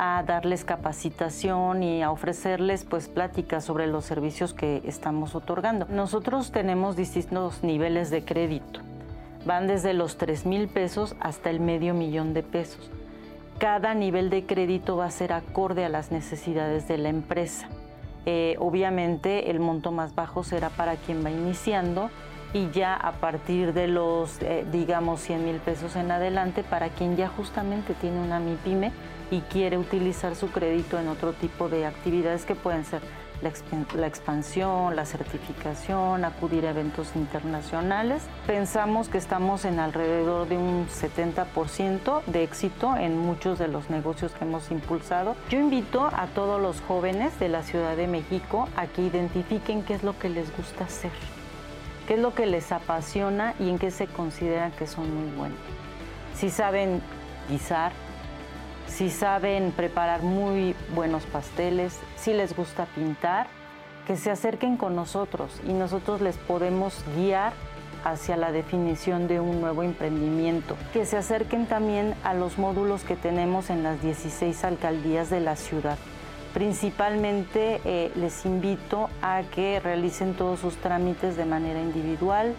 a darles capacitación y a ofrecerles pues pláticas sobre los servicios que estamos otorgando. Nosotros tenemos distintos niveles de crédito van desde los 3 mil pesos hasta el medio millón de pesos. Cada nivel de crédito va a ser acorde a las necesidades de la empresa. Eh, obviamente el monto más bajo será para quien va iniciando y ya a partir de los, eh, digamos, 100 mil pesos en adelante para quien ya justamente tiene una MIPYME y quiere utilizar su crédito en otro tipo de actividades que pueden ser la, expansión, la certificación, acudir a eventos internacionales. Pensamos que estamos en alrededor de un 70% de éxito en muchos de los negocios que hemos impulsado. Yo invito a todos los jóvenes de la Ciudad de México a que identifiquen qué es lo que les gusta hacer, qué es lo que les apasiona y en qué se consideran que son muy buenos. Si saben guisar, si saben preparar muy buenos pasteles, si les gusta pintar, que se acerquen con nosotros y nosotros les podemos guiar hacia la definición de un nuevo emprendimiento, que se acerquen también a los módulos que tenemos en las 16 alcaldías de la ciudad. Principalmente eh, les invito a que realicen todos sus trámites de manera individual,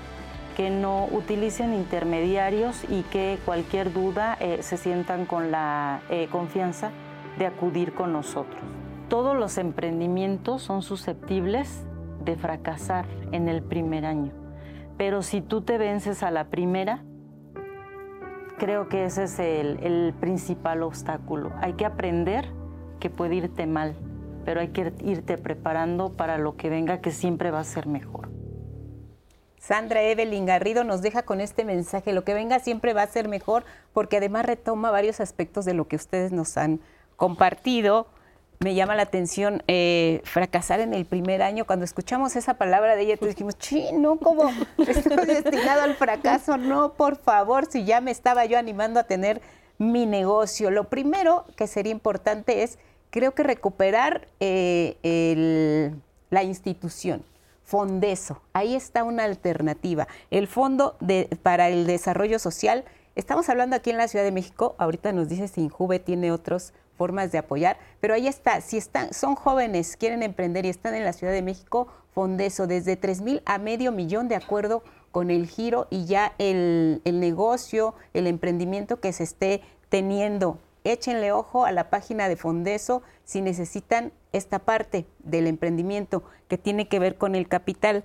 que no utilicen intermediarios y que cualquier duda eh, se sientan con la eh, confianza de acudir con nosotros. Todos los emprendimientos son susceptibles de fracasar en el primer año, pero si tú te vences a la primera, creo que ese es el, el principal obstáculo. Hay que aprender que puede irte mal, pero hay que irte preparando para lo que venga que siempre va a ser mejor. Sandra Evelyn Garrido nos deja con este mensaje, lo que venga siempre va a ser mejor, porque además retoma varios aspectos de lo que ustedes nos han compartido. Me llama la atención eh, fracasar en el primer año. Cuando escuchamos esa palabra de ella, tú dijimos, sí, no, ¿cómo estoy destinado al fracaso? No, por favor, si ya me estaba yo animando a tener mi negocio. Lo primero que sería importante es, creo que recuperar eh, la institución Fondeso. Ahí está una alternativa. El Fondo para el Desarrollo Social, estamos hablando aquí en la Ciudad de México, ahorita nos dice si Injuve tiene otras formas de apoyar, pero ahí está, si están, son jóvenes, quieren emprender y están en la Ciudad de México, Fondeso, desde 3 mil a medio millón de acuerdo con el giro y ya el, el negocio, el emprendimiento que se esté teniendo échenle ojo a la página de Fondeso si necesitan esta parte del emprendimiento que tiene que ver con el capital.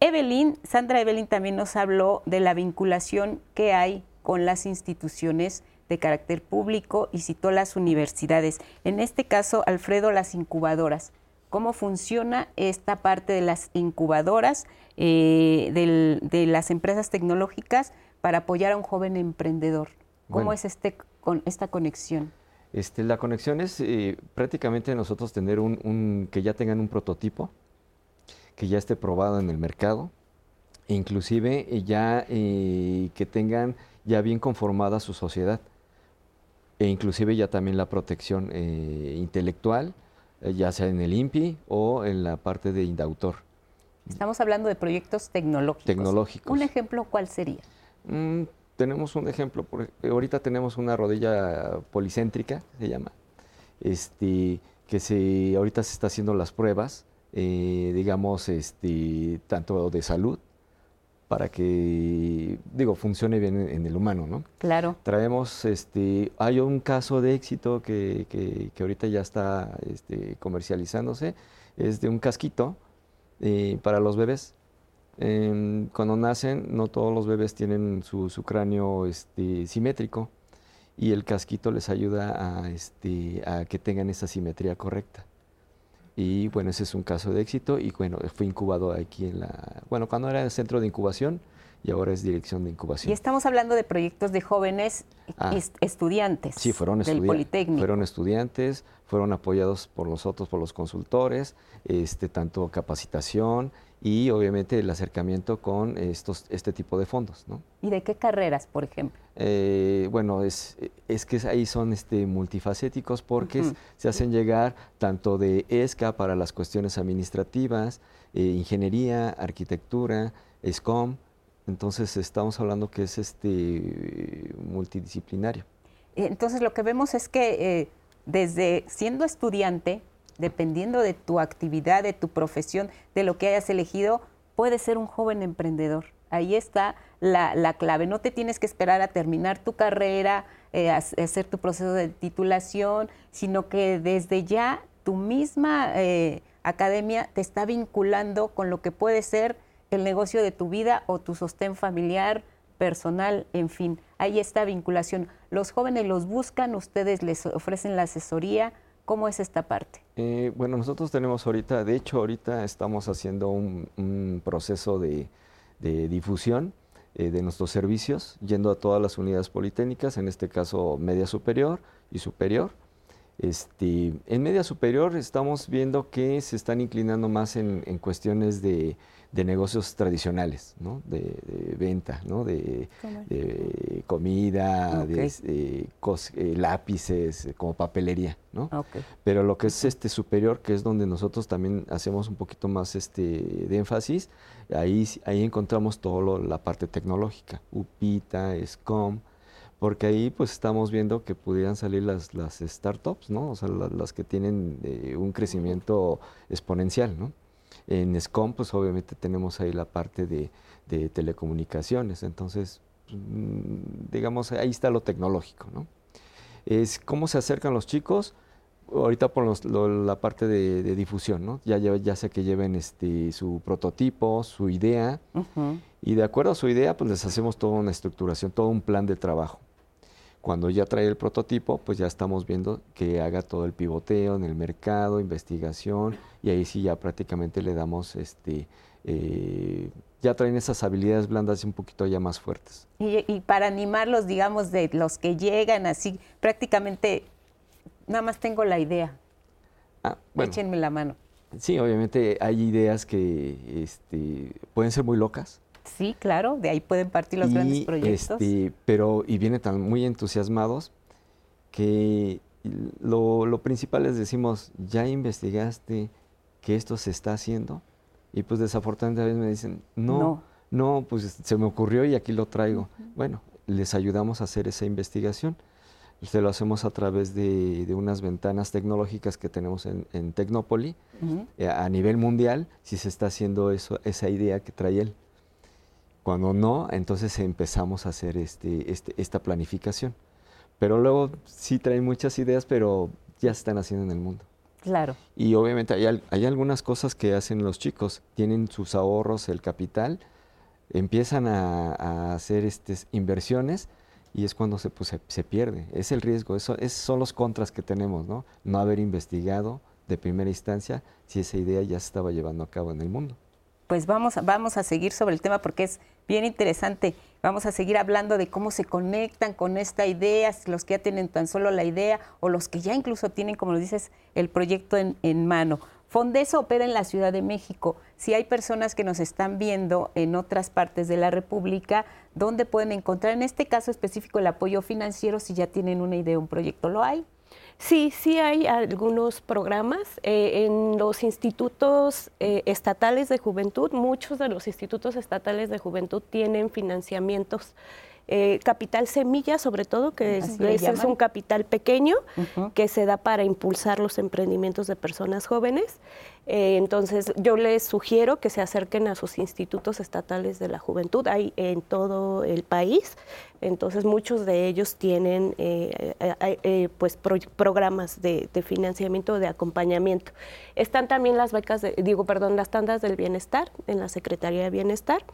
Evelyn, Sandra Evelyn también nos habló de la vinculación que hay con las instituciones de carácter público y citó las universidades. En este caso, Alfredo, las incubadoras. ¿Cómo funciona esta parte de las incubadoras eh, de las empresas tecnológicas para apoyar a un joven emprendedor? ¿Cómo es este, con esta conexión? Este, la conexión es eh, prácticamente nosotros tener un, que ya tengan un prototipo, que ya esté probado en el mercado, e inclusive eh, ya eh, que tengan ya bien conformada su sociedad, e inclusive ya también la protección intelectual, ya sea en el INPI o en la parte de indautor. Estamos hablando de proyectos tecnológicos. Tecnológicos. ¿Un ejemplo cuál sería? Mm, tenemos un ejemplo, ahorita tenemos una rodilla policéntrica, se llama, este, que se, ahorita se está haciendo las pruebas, eh, digamos, este, tanto de salud, para que, digo, funcione bien en, el humano, ¿no? Claro. Traemos, este, hay un caso de éxito que, que, ahorita ya está este, comercializándose, es de un casquito eh, para los bebés cuando nacen, no todos los bebés tienen su, cráneo este, simétrico y el casquito les ayuda a, este, a que tengan esa simetría correcta. Y bueno, ese es un caso de éxito y bueno, fue incubado aquí en la, bueno, cuando era el centro de incubación y ahora es dirección de incubación. Y estamos hablando de proyectos de jóvenes ah. estudiantes sí, fueron del Politécnico. Fueron estudiantes, fueron apoyados por nosotros, por los consultores, este, tanto capacitación y obviamente el acercamiento con estos, este tipo de fondos. ¿no? ¿Y de qué carreras, por ejemplo? Eh, bueno, es, es, que ahí son este, multifacéticos porque se hacen llegar tanto de ESCA para las cuestiones administrativas, eh, ingeniería, arquitectura, SCOM, entonces estamos hablando que es este multidisciplinario. Entonces lo que vemos es que eh, desde siendo estudiante, dependiendo de tu actividad, de tu profesión, de lo que hayas elegido, puedes ser un joven emprendedor. Ahí está la, clave. No te tienes que esperar a terminar tu carrera, eh, a, hacer tu proceso de titulación, sino que desde ya tu misma eh, academia te está vinculando con lo que puede ser el negocio de tu vida o tu sostén familiar, personal, en fin. Ahí está vinculación. Los jóvenes los buscan, ustedes les ofrecen la asesoría ¿Cómo es esta parte? Eh, bueno, nosotros tenemos ahorita, de hecho ahorita estamos haciendo un, proceso de, difusión eh, de nuestros servicios, yendo a todas las unidades politécnicas, en este caso media superior y superior. Este, en media superior estamos viendo que se están inclinando más en cuestiones de de negocios tradicionales, ¿no? de, venta, ¿no? de, comida, de, eh, lápices, eh, como papelería. ¿no? Pero lo que es este superior, que es donde nosotros también hacemos un poquito más este, de énfasis, ahí, ahí encontramos toda la parte tecnológica, UPITA, SCOM, porque ahí pues estamos viendo que pudieran salir las, las startups, ¿no? O sea, las, que tienen eh, un crecimiento exponencial, ¿no? En SCOM, pues obviamente tenemos ahí la parte de, telecomunicaciones, entonces, mm, digamos, ahí está lo tecnológico, ¿no? Es cómo se acercan los chicos, ahorita por la parte de, difusión, ¿no? Ya, ya, sea que lleven este, su prototipo, su idea, y de acuerdo a su idea, pues les hacemos toda una estructuración, todo un plan de trabajo. Cuando ya trae el prototipo, pues ya estamos viendo que haga todo el pivoteo en el mercado, investigación, y ahí sí ya prácticamente le damos, este, eh, ya traen esas habilidades blandas un poquito ya más fuertes. Y, para animarlos, digamos, de los que llegan así, prácticamente, nada más tengo la idea. Ah, Échenme la mano. Sí, obviamente hay ideas que este, pueden ser muy locas, Sí, claro, de ahí pueden partir los grandes proyectos. Este, pero, y vienen tan muy entusiasmados que lo, principal es decimos, ya investigaste que esto se está haciendo, y pues desafortunadamente me dicen, no, no, pues se me ocurrió y aquí lo traigo. Bueno, les ayudamos a hacer esa investigación. Se lo hacemos a través de, unas ventanas tecnológicas que tenemos en, en Tecnópoli. Eh, a nivel mundial, si se está haciendo eso, esa idea que trae él. Cuando no, entonces empezamos a hacer este, este, esta planificación. Pero luego sí traen muchas ideas, pero ya se están haciendo en el mundo. Claro. Y obviamente hay, hay, algunas cosas que hacen los chicos. Tienen sus ahorros, el capital, empiezan a, hacer estas inversiones y es cuando se, pues, se, pierde. Es el riesgo, eso, esos son los contras que tenemos, ¿no? No haber investigado de primera instancia si esa idea ya se estaba llevando a cabo en el mundo. Pues vamos, vamos a seguir sobre el tema porque es bien interesante. Vamos a seguir hablando de cómo se conectan con esta idea, los que ya tienen tan solo la idea o los que ya incluso tienen, como lo dices, el proyecto en, mano. Fondeso opera en la Ciudad de México. Si hay personas que nos están viendo en otras partes de la República, ¿dónde pueden encontrar en este caso específico el apoyo financiero si ya tienen una idea, un proyecto? ¿Lo hay? Sí, sí hay algunos programas eh, en los institutos eh, estatales de juventud. Muchos de los institutos estatales de juventud tienen financiamientos eh, capital semilla, sobre todo, que es, es, un capital pequeño que se da para impulsar los emprendimientos de personas jóvenes. Eh, entonces, yo les sugiero que se acerquen a sus institutos estatales de la juventud. Hay en todo el país. Entonces, muchos de ellos tienen eh, pues programas de, de, financiamiento, de acompañamiento. Están también las becas, de, digo, perdón, las tandas del bienestar en la Secretaría de Bienestar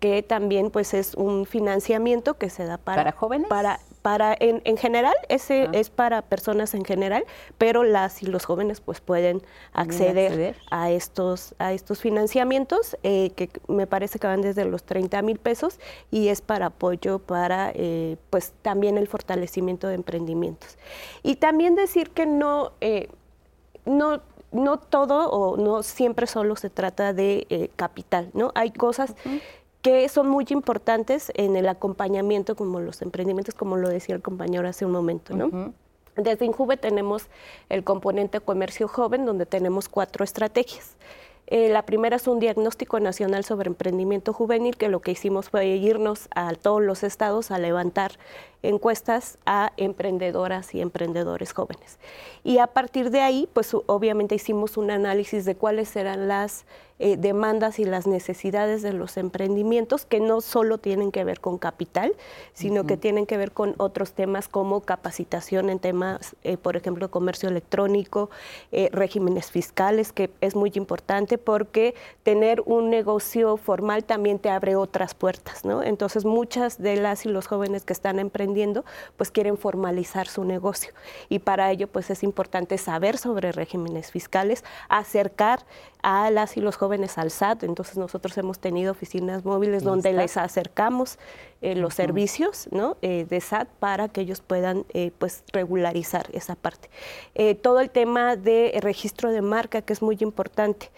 que también pues es un financiamiento que se da para, ¿Para jóvenes. Para, para en, en general, ese ah. es para personas en general, pero las y los jóvenes pues pueden acceder, a estos, a estos financiamientos eh, que me parece que van desde los 30 mil pesos y es para apoyo para eh, pues también el fortalecimiento de emprendimientos. Y también decir que no, eh, no no todo o no siempre solo se trata de capital, ¿no? Hay cosas que son muy importantes en el acompañamiento como los emprendimientos, como lo decía el compañero hace un momento, ¿no? Desde Injuve tenemos el componente comercio joven, donde tenemos cuatro estrategias. Eh, la primera es un diagnóstico nacional sobre emprendimiento juvenil, que lo que hicimos fue irnos a todos los estados a levantar encuestas a emprendedoras y emprendedores jóvenes. Y a partir de ahí, pues obviamente hicimos un análisis de cuáles eran las eh, demandas y las necesidades de los emprendimientos que no solo tienen que ver con capital, sino que tienen que ver con otros temas como capacitación en temas, eh, por ejemplo, comercio electrónico, eh, regímenes fiscales, que es muy importante porque tener un negocio formal también te abre otras puertas, ¿no? Entonces, muchas de las y los jóvenes que están emprendiendo, pues quieren formalizar su negocio. Y para ello, pues es importante saber sobre regímenes fiscales, acercar a las y los jóvenes al SAT. Entonces nosotros hemos tenido oficinas móviles donde les acercamos eh, los servicios ¿no? Eh, de SAT para que ellos puedan eh, pues regularizar esa parte. todo el tema de registro de marca que es muy importante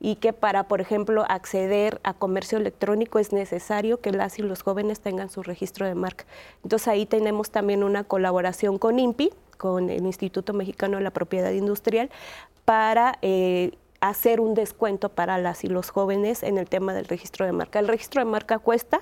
y que para, por ejemplo, acceder a comercio electrónico es necesario que las y los jóvenes tengan su registro de marca. Entonces ahí tenemos también una colaboración con INPI, con el Instituto Mexicano de la Propiedad Industrial, para hacer un descuento para las y los jóvenes en el tema del registro de marca. El registro de marca cuesta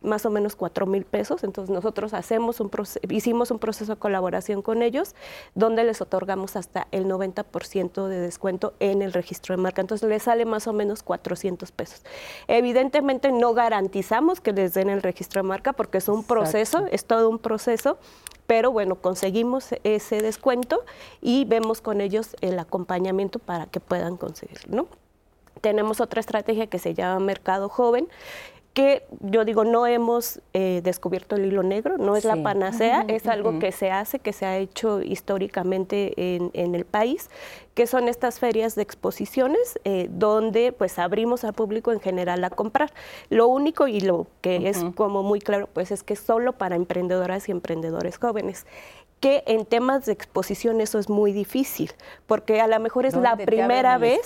más o menos cuatro mil pesos. Entonces nosotros hacemos un hicimos un proceso de colaboración con ellos donde les otorgamos hasta el 90% de descuento en el registro de marca. Entonces les sale más o menos 400 pesos. Evidentemente no garantizamos que les den el registro de marca porque es un proceso, es todo un proceso, pero bueno, conseguimos ese descuento y vemos con ellos el acompañamiento para que puedan conseguirlo. Tenemos otra estrategia que se llama Mercado Joven que yo digo, no hemos eh, descubierto el hilo negro, no es la panacea, es algo que se hace, que se ha hecho históricamente en, el país, que son estas ferias de exposiciones eh, donde pues abrimos al público en general a comprar. Lo único y lo que es como muy claro pues es que es solo para emprendedoras y emprendedores jóvenes que en temas de exposición eso es muy difícil, porque a lo mejor es la primera vez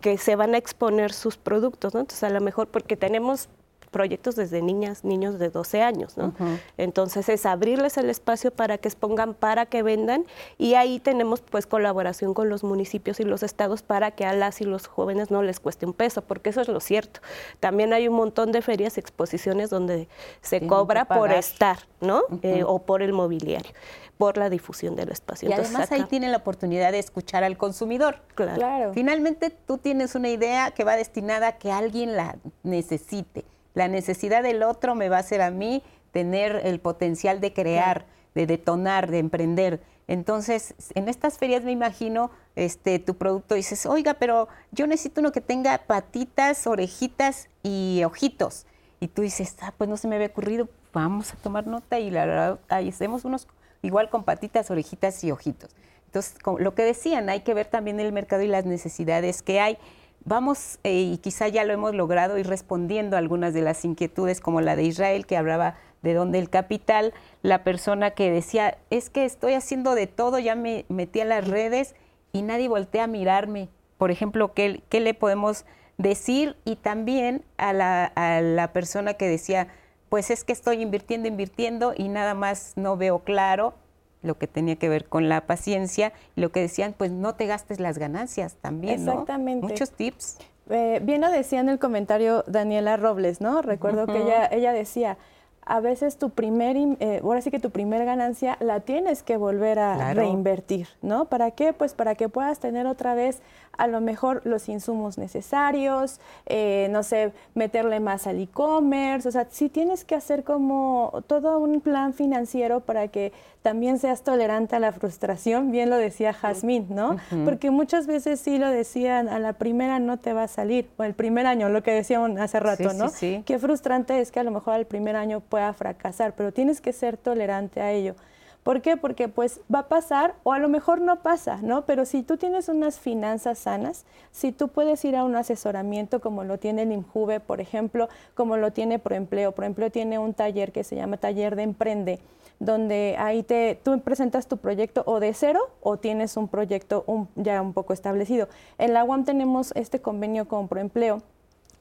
que, se van a exponer sus productos, ¿no? Entonces a lo mejor porque tenemos proyectos desde niñas, niños de 12 años, ¿no? Entonces es abrirles el espacio para que expongan, para que vendan y ahí tenemos pues colaboración con los municipios y los estados para que a las y los jóvenes no les cueste un peso, porque eso es lo cierto. También hay un montón de ferias, exposiciones donde se cobra por estar, ¿no? Eh, o por el mobiliario por la difusión del espacio. Y además ahí tienen la oportunidad de escuchar al consumidor. claro. Finalmente tú tienes una idea que va destinada a que alguien la necesite la necesidad del otro me va a hacer a mí tener el potencial de crear, de detonar, de emprender. Entonces, en estas ferias me imagino, este, tu producto dices, oiga, pero yo necesito uno que tenga patitas, orejitas y ojitos. Y tú dices, ah, pues no se me había ocurrido, vamos a tomar nota y la verdad, ahí hacemos unos igual con patitas, orejitas y ojitos. Entonces, lo que decían, hay que ver también el mercado y las necesidades que hay vamos, eh, y quizá ya lo hemos logrado, ir respondiendo a algunas de las inquietudes, como la de Israel, que hablaba de dónde el capital, la persona que decía, es que estoy haciendo de todo, ya me metí a las redes y nadie voltea a mirarme. Por ejemplo, ¿qué, qué le podemos decir? Y también a la, a la persona que decía, pues es que estoy invirtiendo, invirtiendo y nada más no veo claro lo que tenía que ver con la paciencia y lo que decían, pues no te gastes las ganancias también, Exactamente. Muchos tips. Eh, bien lo decía en el comentario Daniela Robles, ¿no? Recuerdo que ella, ella decía, a veces tu primer, eh, ahora sí que tu primer ganancia la tienes que volver a reinvertir, ¿no? ¿Para qué? Pues para que puedas tener otra vez a lo mejor los insumos necesarios, eh, no sé, meterle más al e-commerce, o sea, sí tienes que hacer como todo un plan financiero para que también seas tolerante a la frustración, bien lo decía Jazmín, ¿no? Porque muchas veces sí lo decían, a la primera no te va a salir, o el primer año, lo que decíamos hace rato, ¿no? Sí, Qué frustrante es que a lo mejor al primer año pueda fracasar, pero tienes que ser tolerante a ello. ¿Por qué? Porque pues va a pasar o a lo mejor no pasa, ¿no? Pero si tú tienes unas finanzas sanas, si tú puedes ir a un asesoramiento como lo tiene el INJUVE, por ejemplo, como lo tiene Proempleo. Proempleo tiene un taller que se llama Taller de Emprende, donde ahí te, tú presentas tu proyecto o de cero o tienes un proyecto ya un poco establecido. En la UAM tenemos este convenio con Proempleo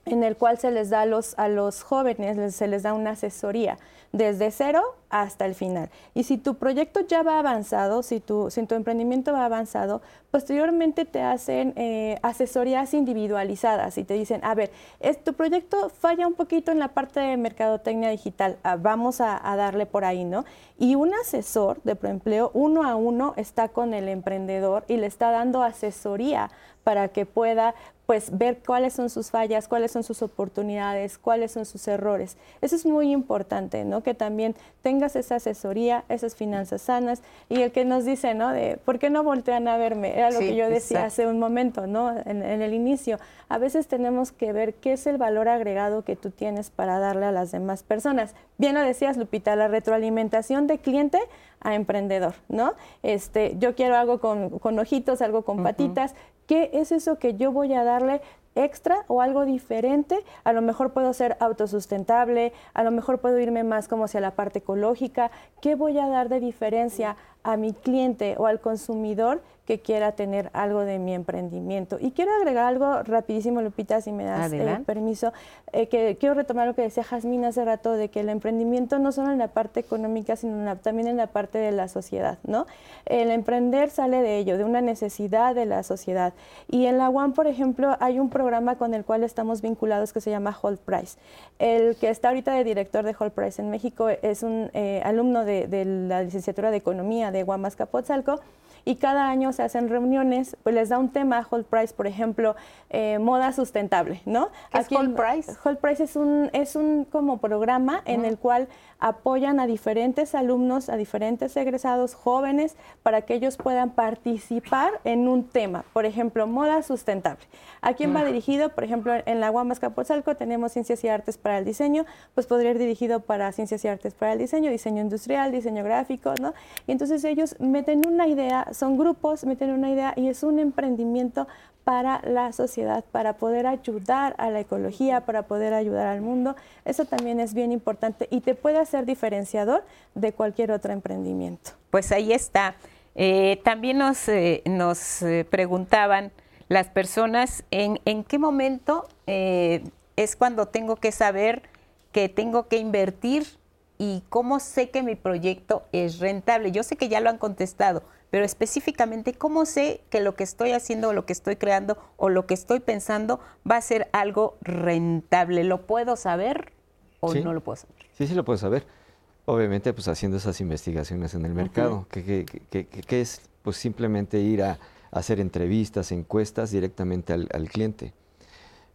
en el cual se les da a los, a los jóvenes, se les da una asesoría desde cero hasta el final. Y si tu proyecto ya va avanzado, si tu, si tu emprendimiento va avanzado, posteriormente te hacen eh, asesorías individualizadas y te dicen, a ver, es, tu proyecto falla un poquito en la parte de mercadotecnia digital, ah, vamos a, a, darle por ahí, ¿no? Y un asesor de preempleo uno a uno está con el emprendedor y le está dando asesoría para que pueda pues ver cuáles son sus fallas, cuáles son sus oportunidades, cuáles son sus errores. Eso es muy importante, ¿no? Que también tengas esa asesoría, esas finanzas sanas y el que nos dice, ¿no? De por qué no voltean a verme, era lo que yo decía hace un momento, ¿no? En, en, el inicio. A veces tenemos que ver qué es el valor agregado que tú tienes para darle a las demás personas. Bien lo decías, Lupita, la retroalimentación de cliente a emprendedor, ¿no? Este, yo quiero algo con, con ojitos, algo con patitas, ¿Qué es eso que yo voy a darle extra o algo diferente? A lo mejor puedo ser autosustentable, a lo mejor puedo irme más como hacia la parte ecológica. ¿Qué voy a dar de diferencia a mi cliente o al consumidor que quiera tener algo de mi emprendimiento. Y quiero agregar algo rapidísimo, Lupita, si me das eh, permiso, eh, que quiero retomar lo que decía Jazmín hace rato, de que el emprendimiento no solo en la parte económica, sino también en la parte de la sociedad, ¿no? El emprender sale de ello, de una necesidad de la sociedad. Y en la UAM, por ejemplo, hay un programa con el cual estamos vinculados que se llama Hold Price. El que está ahorita de director de Hold Price en México es un eh, alumno de, de la licenciatura de Economía de Guamas Capotzalco y cada año se hacen reuniones, pues les da un tema, Hold Price, por ejemplo, eh, moda sustentable, ¿no? ¿Qué es Hold Price? Hold Price es un, es un como programa en el cual apoyan a diferentes alumnos, a diferentes egresados jóvenes, para que ellos puedan participar en un tema, por ejemplo, moda sustentable. ¿A quién va dirigido? Por ejemplo, en la Guamas Capozalco tenemos Ciencias y Artes para el Diseño, pues podría ir dirigido para Ciencias y Artes para el Diseño, diseño industrial, diseño gráfico, ¿no? Y entonces ellos meten una idea, son grupos, meten una idea y es un emprendimiento para la sociedad, para poder ayudar a la ecología, para poder ayudar al mundo. Eso también es bien importante y te puede hacer diferenciador de cualquier otro emprendimiento. Pues ahí está. Eh, también nos, eh, nos eh, preguntaban las personas en qué momento es cuando tengo que saber que tengo que invertir y cómo sé que mi proyecto es rentable. Yo sé que ya lo han contestado, pero específicamente, ¿cómo sé que lo que estoy haciendo o lo que estoy creando o lo que estoy pensando va a ser algo rentable? ¿Lo puedo saber o no lo puedo saber? Sí, sí lo puedo saber. Obviamente, pues haciendo esas investigaciones en el mercado, que, es pues simplemente ir a, hacer entrevistas, encuestas directamente al, cliente.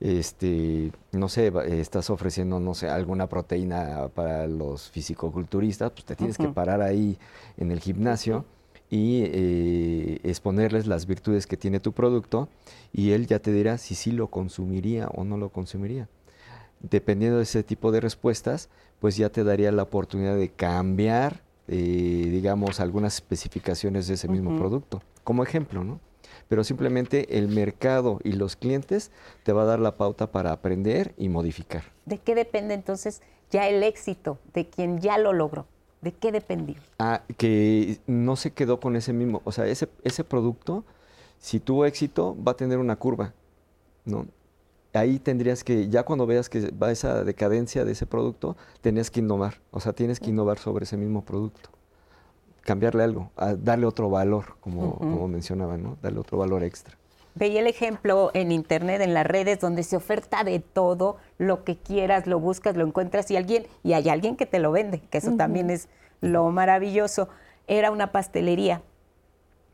Este, no sé, estás ofreciendo, no sé, alguna proteína para los fisicoculturistas, pues te tienes que parar ahí en el gimnasio y eh, exponerles las virtudes que tiene tu producto y él ya te dirá si sí lo consumiría o no lo consumiría. Dependiendo de ese tipo de respuestas, pues ya te daría la oportunidad de cambiar, eh, digamos, algunas especificaciones de ese mismo producto. Como ejemplo, ¿no? pero simplemente el mercado y los clientes te va a dar la pauta para aprender y modificar. ¿De qué depende entonces ya el éxito de quien ya lo logró? ¿De qué dependió? Ah, que no se quedó con ese mismo, o sea, ese, ese producto, si tuvo éxito, va a tener una curva, ¿no? Ahí tendrías que, ya cuando veas que va esa decadencia de ese producto, tenías que innovar, o sea, tienes que innovar sobre ese mismo producto, cambiarle algo, darle otro valor, como, como mencionaba, ¿no? Darle otro valor extra. Veía el ejemplo en internet, en las redes, donde se oferta de todo, lo que quieras, lo buscas, lo encuentras y alguien, y hay alguien que te lo vende, que eso también es lo maravilloso. Era una pastelería.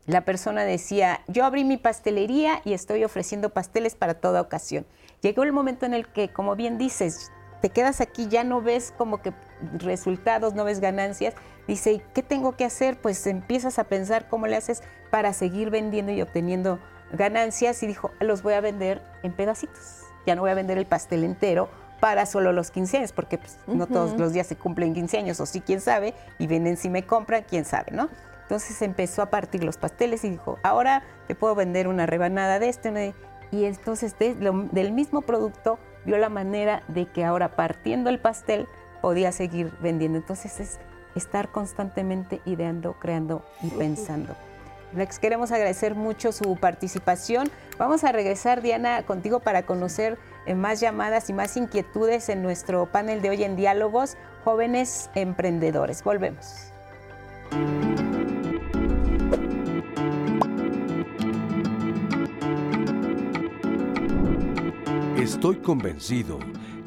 La persona decía, yo abrí mi pastelería y estoy ofreciendo pasteles para toda ocasión. Llegó el momento en el que, como bien dices, te quedas aquí, ya no ves como que resultados, no ves ganancias. Dice, ¿qué tengo que hacer? Pues empiezas a pensar cómo le haces para seguir vendiendo y obteniendo ganancias y dijo, los voy a vender en pedacitos. Ya no voy a vender el pastel entero para solo los 15 años, porque pues, no todos los días se cumplen 15 años, o sí, quién sabe, y venden si me compran, quién sabe, ¿no? Entonces empezó a partir los pasteles y dijo, ahora te puedo vender una rebanada de este, y entonces del mismo producto vio la manera de que ahora partiendo el pastel podía seguir vendiendo. Entonces es estar constantemente ideando, creando y pensando. Les queremos agradecer mucho su participación. Vamos a regresar, Diana, contigo para conocer eh, más llamadas y más inquietudes en nuestro panel de hoy en Diálogos, Jóvenes Emprendedores. Volvemos. Estoy convencido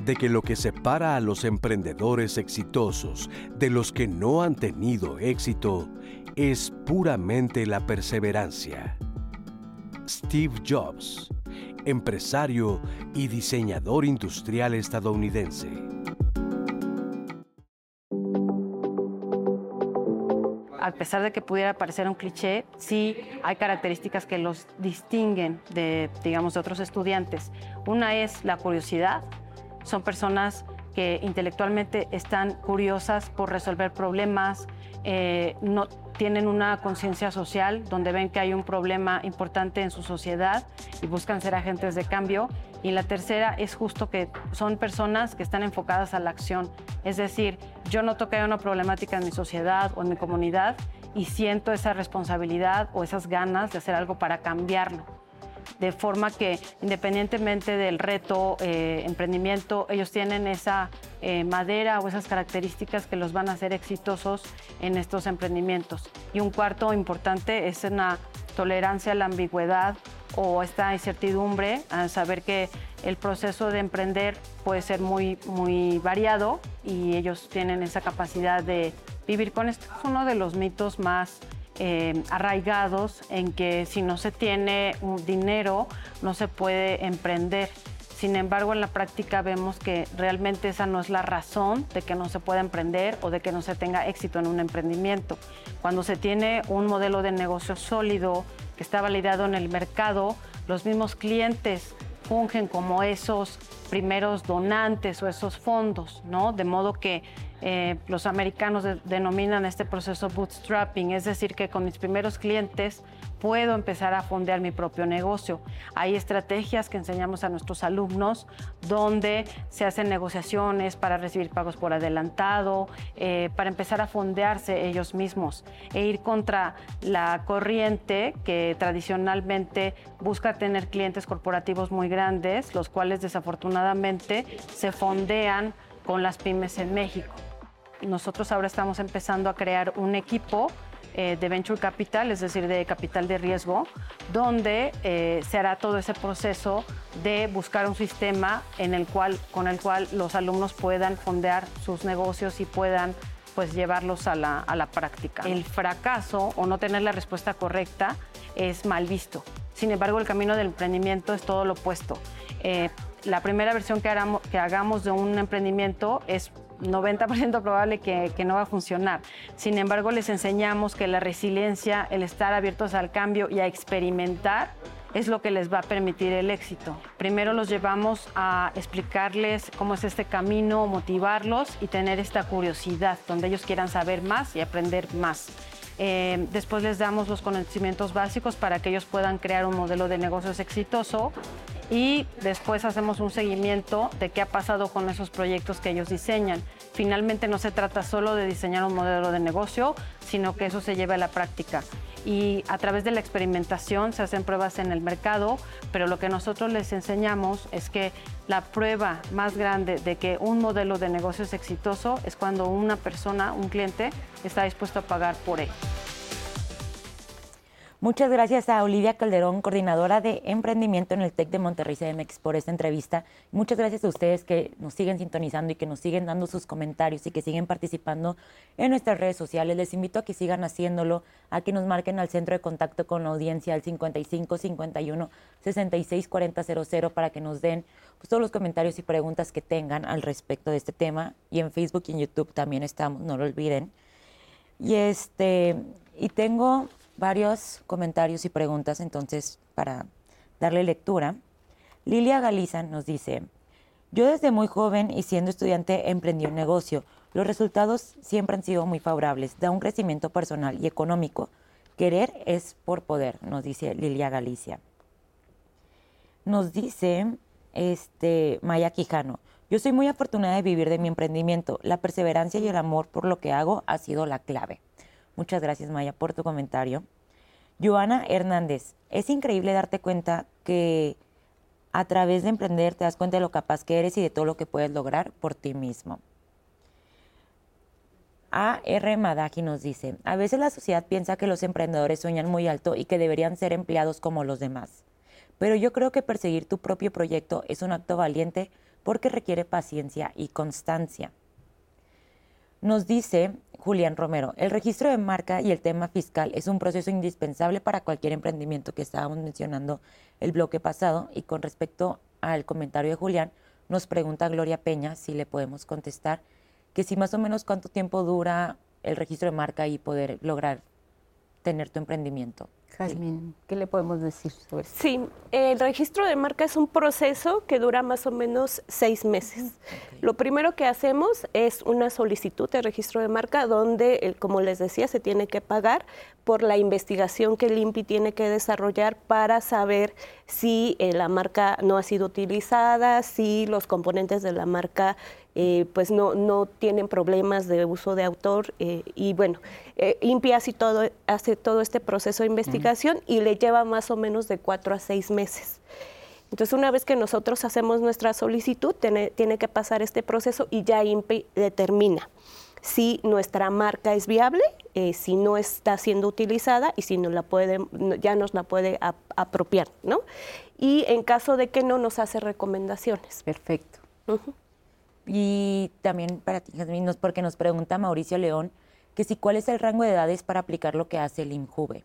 de que lo que separa a los emprendedores exitosos de los que no han tenido éxito es puramente la perseverancia. Steve Jobs, empresario y diseñador industrial estadounidense. a pesar de que pudiera parecer un cliché, sí hay características que los distinguen de, digamos, de otros estudiantes. Una es la curiosidad. Son personas que intelectualmente están curiosas por resolver problemas, eh, no tienen una conciencia social donde ven que hay un problema importante en su sociedad y buscan ser agentes de cambio. Y la tercera es justo que son personas que están enfocadas a la acción. Es decir, yo noto que hay una problemática en mi sociedad o en mi comunidad y siento esa responsabilidad o esas ganas de hacer algo para cambiarlo de forma que independientemente del reto, eh, emprendimiento, ellos tienen esa eh, madera o esas características que los van a hacer exitosos en estos emprendimientos. Y un cuarto importante es una tolerancia a la ambigüedad o esta incertidumbre, a saber que el proceso de emprender puede ser muy, muy variado y ellos tienen esa capacidad de vivir con esto. Es uno de los mitos más eh, arraigados en que si no se tiene dinero no se puede emprender. Sin embargo, en la práctica vemos que realmente esa no es la razón de que no se pueda emprender o de que no se tenga éxito en un emprendimiento. Cuando se tiene un modelo de negocio sólido que está validado en el mercado, los mismos clientes fungen como esos primeros donantes o esos fondos, ¿no? De modo que eh, los americanos denominan este proceso bootstrapping, es decir, que con mis primeros clientes puedo empezar a fondear mi propio negocio. Hay estrategias que enseñamos a nuestros alumnos donde se hacen negociaciones para recibir pagos por adelantado, eh, para empezar a fondearse ellos mismos e ir contra la corriente que tradicionalmente busca tener clientes corporativos muy grandes, los cuales desafortunadamente se fondean con las pymes en México. Nosotros ahora estamos empezando a crear un equipo eh, de venture capital, es decir, de capital de riesgo, donde eh, se hará todo ese proceso de buscar un sistema en el cual, con el cual los alumnos puedan fondear sus negocios y puedan pues llevarlos a la, a la práctica. El fracaso o no tener la respuesta correcta es mal visto. Sin embargo, el camino del emprendimiento es todo lo opuesto. Eh, la primera versión que, que hagamos de un emprendimiento es 90% probable que, no va a funcionar. Sin embargo, les enseñamos que la resiliencia, el estar abiertos al cambio y a experimentar es lo que les va a permitir el éxito. Primero los llevamos a explicarles cómo es este camino, motivarlos y tener esta curiosidad donde ellos quieran saber más y aprender más. Eh, después les damos los conocimientos básicos para que ellos puedan crear un modelo de negocios exitoso y después hacemos un seguimiento de qué ha pasado con esos proyectos que ellos diseñan. Finalmente no se trata solo de diseñar un modelo de negocio, sino que eso se lleve a la práctica. Y a través de la experimentación se hacen pruebas en el mercado, pero lo que nosotros les enseñamos es que la prueba más grande de que un modelo de negocio es exitoso es cuando una persona, un cliente, está dispuesto a pagar por él. Muchas gracias a Olivia Calderón, coordinadora de emprendimiento en el TEC de Monterrey CDMX por esta entrevista. Muchas gracias a ustedes que nos siguen sintonizando y que nos siguen dando sus comentarios y que siguen participando en nuestras redes sociales. Les invito a que sigan haciéndolo, a que nos marquen al centro de contacto con la audiencia al 55 51 66 40 00 para que nos den pues, todos los comentarios y preguntas que tengan al respecto de este tema. Y en Facebook y en YouTube también estamos, no lo olviden. Y este y tengo varios comentarios y preguntas, entonces, para darle lectura. Lilia Galiza nos dice, yo desde muy joven y siendo estudiante emprendí un negocio. Los resultados siempre han sido muy favorables, da un crecimiento personal y económico. Querer es por poder, nos dice Lilia Galicia. Nos dice este, Maya Quijano, yo soy muy afortunada de vivir de mi emprendimiento. La perseverancia y el amor por lo que hago ha sido la clave. Muchas gracias, Maya, por tu comentario. Joana Hernández, es increíble darte cuenta que a través de emprender te das cuenta de lo capaz que eres y de todo lo que puedes lograr por ti mismo. A.R. Madagi nos dice, a veces la sociedad piensa que los emprendedores sueñan muy alto y que deberían ser empleados como los demás. Pero yo creo que perseguir tu propio proyecto es un acto valiente porque requiere paciencia y constancia. Nos dice Julián Romero, el registro de marca y el tema fiscal es un proceso indispensable para cualquier emprendimiento que estábamos mencionando el bloque pasado. Y con respecto al comentario de Julián, nos pregunta Gloria Peña si le podemos contestar que si más o menos cuánto tiempo dura el registro de marca y poder lograr tener tu emprendimiento. Jazmín, ¿qué le podemos decir sobre eso? Sí, el registro de marca es un proceso que dura más o menos seis meses. Lo primero que hacemos es una solicitud de registro de marca donde, como les decía, se tiene que pagar por la investigación que el INPI tiene que desarrollar para saber si eh, la marca no ha sido utilizada, si los componentes de la marca eh, pues no, no tienen problemas de uso de autor eh, y bueno, eh, INPI hace todo, hace todo este proceso de investigación y le lleva más o menos de cuatro a seis meses. Entonces, una vez que nosotros hacemos nuestra solicitud, tiene, tiene que pasar este proceso y ya INPI determina si nuestra marca es viable, si no está siendo utilizada y si no la puede, ya nos la puede apropiar, ¿no? Y en caso de que no, nos hace recomendaciones. Perfecto. Y también para ti, Jasmine, porque nos pregunta Mauricio León que si cuál es el rango de edades para aplicar lo que hace el INJUVE.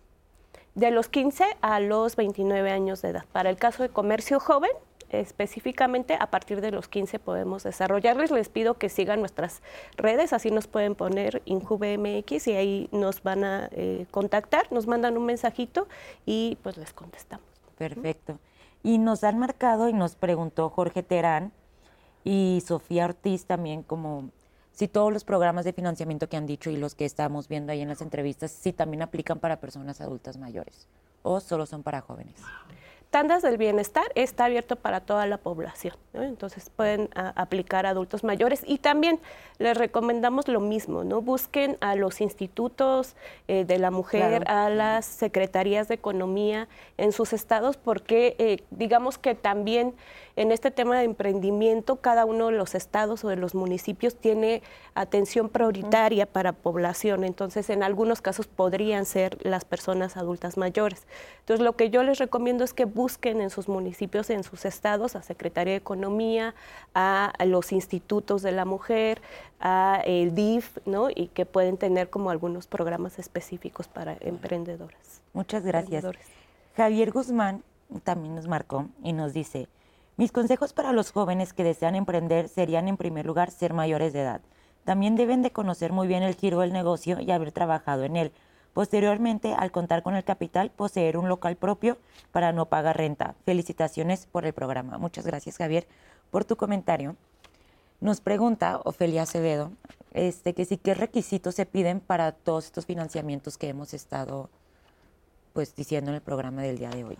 De los 15 a los 29 años de edad. Para el caso de comercio joven, específicamente a partir de los 15 podemos desarrollarles. Les pido que sigan nuestras redes, así nos pueden poner INJUVE MX y ahí nos van a eh, contactar, nos mandan un mensajito y pues les contestamos. Perfecto. Y nos han marcado y nos preguntó Jorge Terán, y Sofía Ortiz también como si todos los programas de financiamiento que han dicho y los que estamos viendo ahí en las entrevistas, si también aplican para personas adultas mayores o solo son para jóvenes. Tandas del Bienestar está abierto para toda la población, entonces pueden aplicar a adultos mayores. Y también les recomendamos lo mismo, no busquen a los institutos eh, de la mujer, a las secretarías de economía en sus estados, porque eh, digamos que también en este tema de emprendimiento, cada uno de los estados o de los municipios tiene atención prioritaria para población, entonces en algunos casos podrían ser las personas adultas mayores. Entonces lo que yo les recomiendo es que busquen en sus municipios, en sus estados, a Secretaría de Economía, a, los institutos de la mujer, a el DIF, ¿no? Y que pueden tener como algunos programas específicos para emprendedoras. Muchas gracias. Javier Guzmán también nos marcó y nos dice, mis consejos para los jóvenes que desean emprender serían en primer lugar ser mayores de edad. También deben de conocer muy bien el giro del negocio y haber trabajado en él. Posteriormente, al contar con el capital, poseer un local propio para no pagar renta. Felicitaciones por el programa. Muchas gracias, Javier, por tu comentario. Nos pregunta Ofelia Acevedo, este, que sí, qué requisitos se piden para todos estos financiamientos que hemos estado pues diciendo en el programa del día de hoy.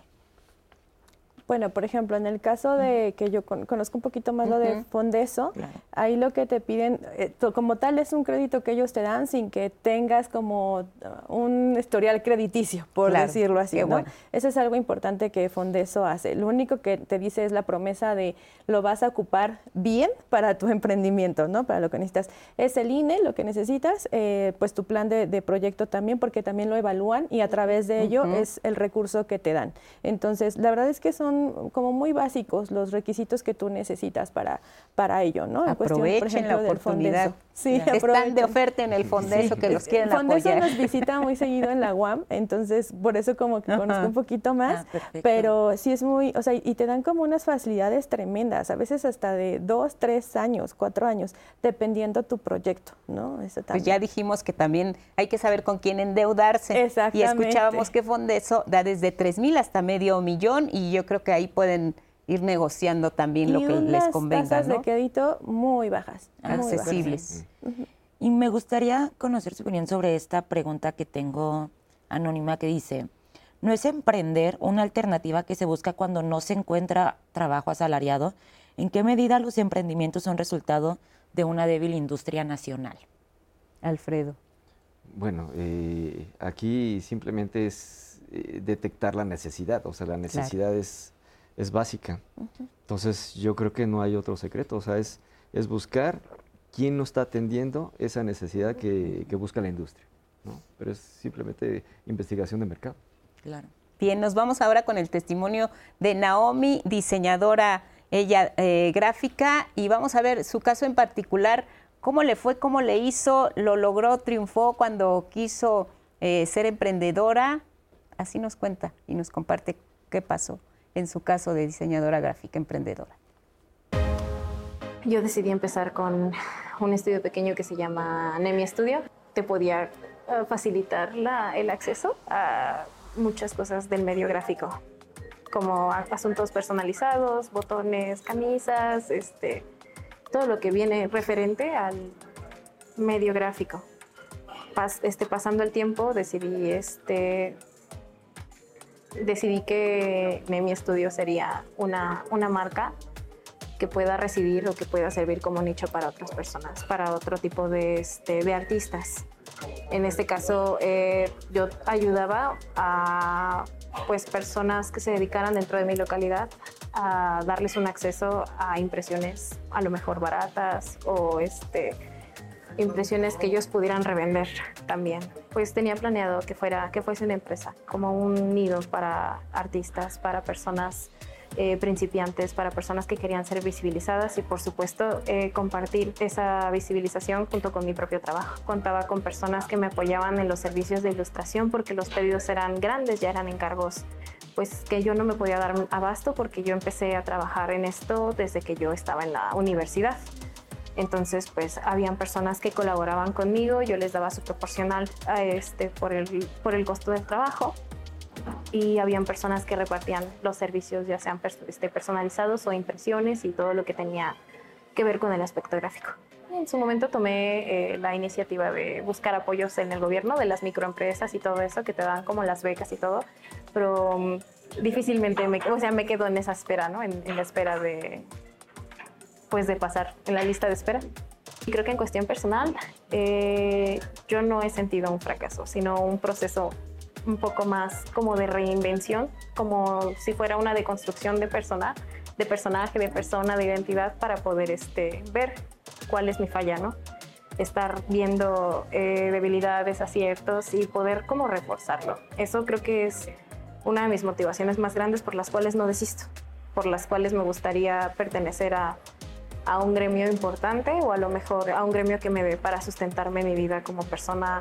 Bueno, por ejemplo, en el caso de que yo conozco un poquito más lo de Fondeso, ahí lo que te piden, eh, como tal, es un crédito que ellos te dan sin que tengas como uh, un historial crediticio, por decirlo así. ¿no? Eso es algo importante que Fondeso hace. Lo único que te dice es la promesa de lo vas a ocupar bien para tu emprendimiento, ¿no? Para lo que necesitas. Es el INE lo que necesitas, eh, pues tu plan de, proyecto también, porque también lo evalúan y a través de ello es el recurso que te dan. Entonces, la verdad es que son como muy básicos los requisitos que tú necesitas para, para ello, ¿no? Aprovechen la oportunidad. Sí, Están de oferta en el Fondeso que los quieren apoyar. Fondeso nos visita muy seguido en la UAM, entonces por eso como que conozco un poquito más, ah, pero sí es muy, o sea, y te dan como unas facilidades tremendas, a veces hasta de dos, tres años, cuatro años, dependiendo tu proyecto, ¿no? pues ya dijimos que también hay que saber con quién endeudarse. Y escuchábamos que Fondeso da desde tres mil hasta medio millón y yo creo que ahí pueden ir negociando también lo que les convenga. tasas ¿no? de crédito muy bajas, accesibles. Y me gustaría conocer su opinión sobre esta pregunta que tengo anónima que dice, ¿no es emprender una alternativa que se busca cuando no se encuentra trabajo asalariado? ¿En qué medida los emprendimientos son resultado de una débil industria nacional? Alfredo. Bueno, eh, aquí simplemente es eh, detectar la necesidad, o sea, la necesidad es es básica. Entonces yo creo que no hay otro secreto, o sea, es, es buscar quién no está atendiendo esa necesidad que, busca la industria. ¿no? Pero es simplemente investigación de mercado. Claro. Bien, nos vamos ahora con el testimonio de Naomi, diseñadora ella eh, gráfica, y vamos a ver su caso en particular, cómo le fue, cómo le hizo, lo logró, triunfó cuando quiso eh, ser emprendedora. Así nos cuenta y nos comparte qué pasó en su caso de diseñadora gráfica emprendedora? Yo decidí empezar con un estudio pequeño que se llama Nemi Studio. Te podía eh, facilitar el acceso a muchas cosas del medio gráfico, como asuntos personalizados, botones, camisas, este, todo lo que viene referente al medio gráfico. este, pasando el tiempo decidí este, decidí que Nemi Studio sería una, una marca que pueda recibir o que pueda servir como nicho para otras personas, para otro tipo de, este, de artistas. En este caso, eh, yo ayudaba a pues, personas que se dedicaran dentro de mi localidad a darles un acceso a impresiones a lo mejor baratas o este, impresiones que ellos pudieran revender también. Pues tenía planeado que fuera que fuese una empresa, como un nido para artistas, para personas eh, principiantes, para personas que querían ser visibilizadas y por supuesto eh, compartir esa visibilización junto con mi propio trabajo. Contaba con personas que me apoyaban en los servicios de ilustración porque los pedidos eran grandes, ya eran encargos pues que yo no me podía dar abasto porque yo empecé a trabajar en esto desde que yo estaba en la universidad. Entonces, pues habían personas que colaboraban conmigo, yo les daba su proporcional a este, por, el, por el costo del trabajo y habían personas que repartían los servicios, ya sean este, personalizados o impresiones y todo lo que tenía que ver con el aspecto gráfico. En su momento tomé eh, la iniciativa de buscar apoyos en el gobierno de las microempresas y todo eso, que te dan como las becas y todo, pero mm, difícilmente me, o sea, me quedo en esa espera, ¿no? en la espera de, pues de pasar en la lista de espera. Y creo que en cuestión personal, eh, yo no he sentido un fracaso, sino un proceso un poco más como de reinvención, como si fuera una deconstrucción de persona, de personaje, de persona, de identidad, para poder este, ver cuál es mi falla, ¿no? Estar viendo eh, debilidades, aciertos y poder como reforzarlo. Eso creo que es una de mis motivaciones más grandes por las cuales no desisto, por las cuales me gustaría pertenecer a a un gremio importante o a lo mejor a un gremio que me dé para sustentarme mi vida como persona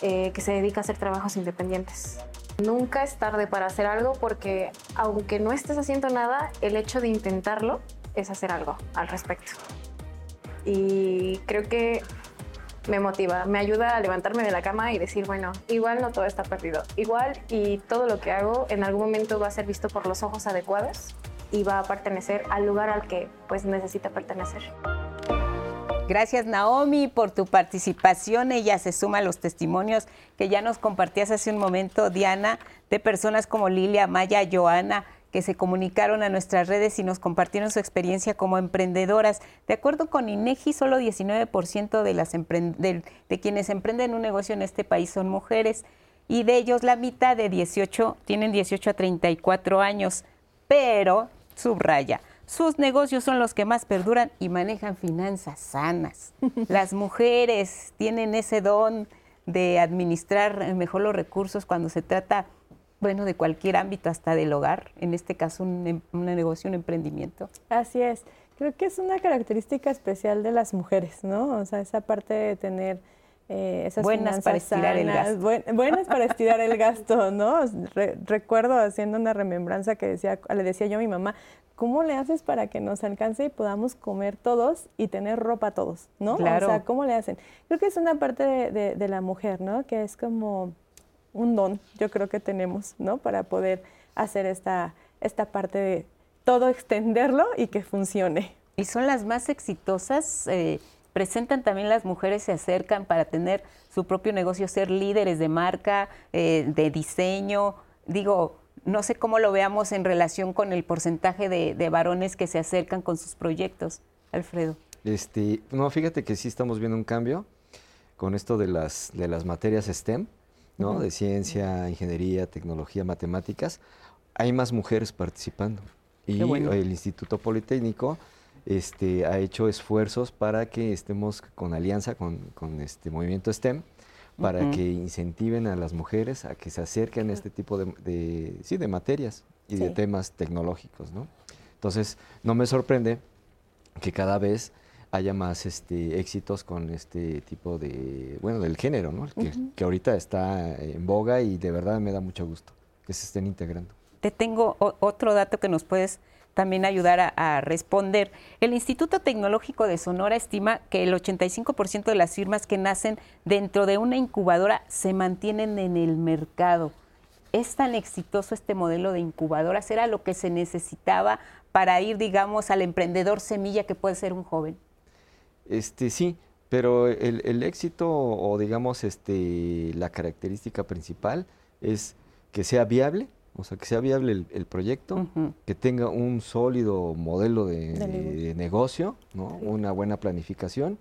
eh, que se dedica a hacer trabajos independientes. Nunca es tarde para hacer algo porque aunque no estés haciendo nada, el hecho de intentarlo es hacer algo al respecto. Y creo que me motiva, me ayuda a levantarme de la cama y decir, bueno, igual no todo está perdido, igual y todo lo que hago en algún momento va a ser visto por los ojos adecuados y va a pertenecer al lugar al que pues necesita pertenecer. Gracias Naomi por tu participación. Ella se suma a los testimonios que ya nos compartías hace un momento, Diana, de personas como Lilia, Maya, Joana, que se comunicaron a nuestras redes y nos compartieron su experiencia como emprendedoras. De acuerdo con INEGI, solo 19% de, las de, de quienes emprenden un negocio en este país son mujeres y de ellos la mitad de 18 tienen 18 a 34 años, pero subraya, sus negocios son los que más perduran y manejan finanzas sanas. Las mujeres tienen ese don de administrar mejor los recursos cuando se trata bueno, de cualquier ámbito, hasta del hogar, en este caso un, em, negocio, un emprendimiento. Así es. Creo que es una característica especial de las mujeres, ¿no? O sea, esa parte de tener eh, esas buenas para estirar el gasto. buenas para estirar el gasto, ¿no? recuerdo haciendo una remembranza que decía, le decía yo a mi mamá, ¿cómo le haces para que nos alcance y podamos comer todos y tener ropa todos, ¿no? Claro. O sea, ¿cómo le hacen? Creo que es una parte de, de la mujer, ¿no? Que es como un don, yo creo que tenemos, ¿no? Para poder hacer esta, esta parte de todo extenderlo y que funcione. Y son las más exitosas. Eh, presentan también las mujeres, se acercan para tener su propio negocio, ser líderes de marca, eh, de diseño. Digo, no sé cómo lo veamos en relación con el porcentaje de, de, varones que se acercan con sus proyectos, Alfredo. Este, no, fíjate que sí estamos viendo un cambio con esto de las, de las materias STEM. ¿no? De ciencia, ingeniería, tecnología, matemáticas, hay más mujeres participando. Y el Instituto Politécnico este, ha hecho esfuerzos para que estemos con alianza con, este movimiento STEM, para que incentiven a las mujeres a que se acerquen a este tipo de, sí, de materias y de temas tecnológicos. ¿no? Entonces, no me sorprende que cada vez haya más este, éxitos con este tipo de, bueno, del género, ¿no? Que, ahorita está en boga y de verdad me da mucho gusto que se estén integrando. Te tengo otro dato que nos puedes también ayudar a, responder. El Instituto Tecnológico de Sonora estima que el 85% de las firmas que nacen dentro de una incubadora se mantienen en el mercado. ¿Es tan exitoso este modelo de incubadoras? ¿Era lo que se necesitaba para ir, digamos, al emprendedor semilla que puede ser un joven? Este, sí, pero el, éxito o digamos este, la característica principal es que sea viable, o sea, que sea viable el, proyecto, que tenga un sólido modelo de, negocio, ¿no? una buena planificación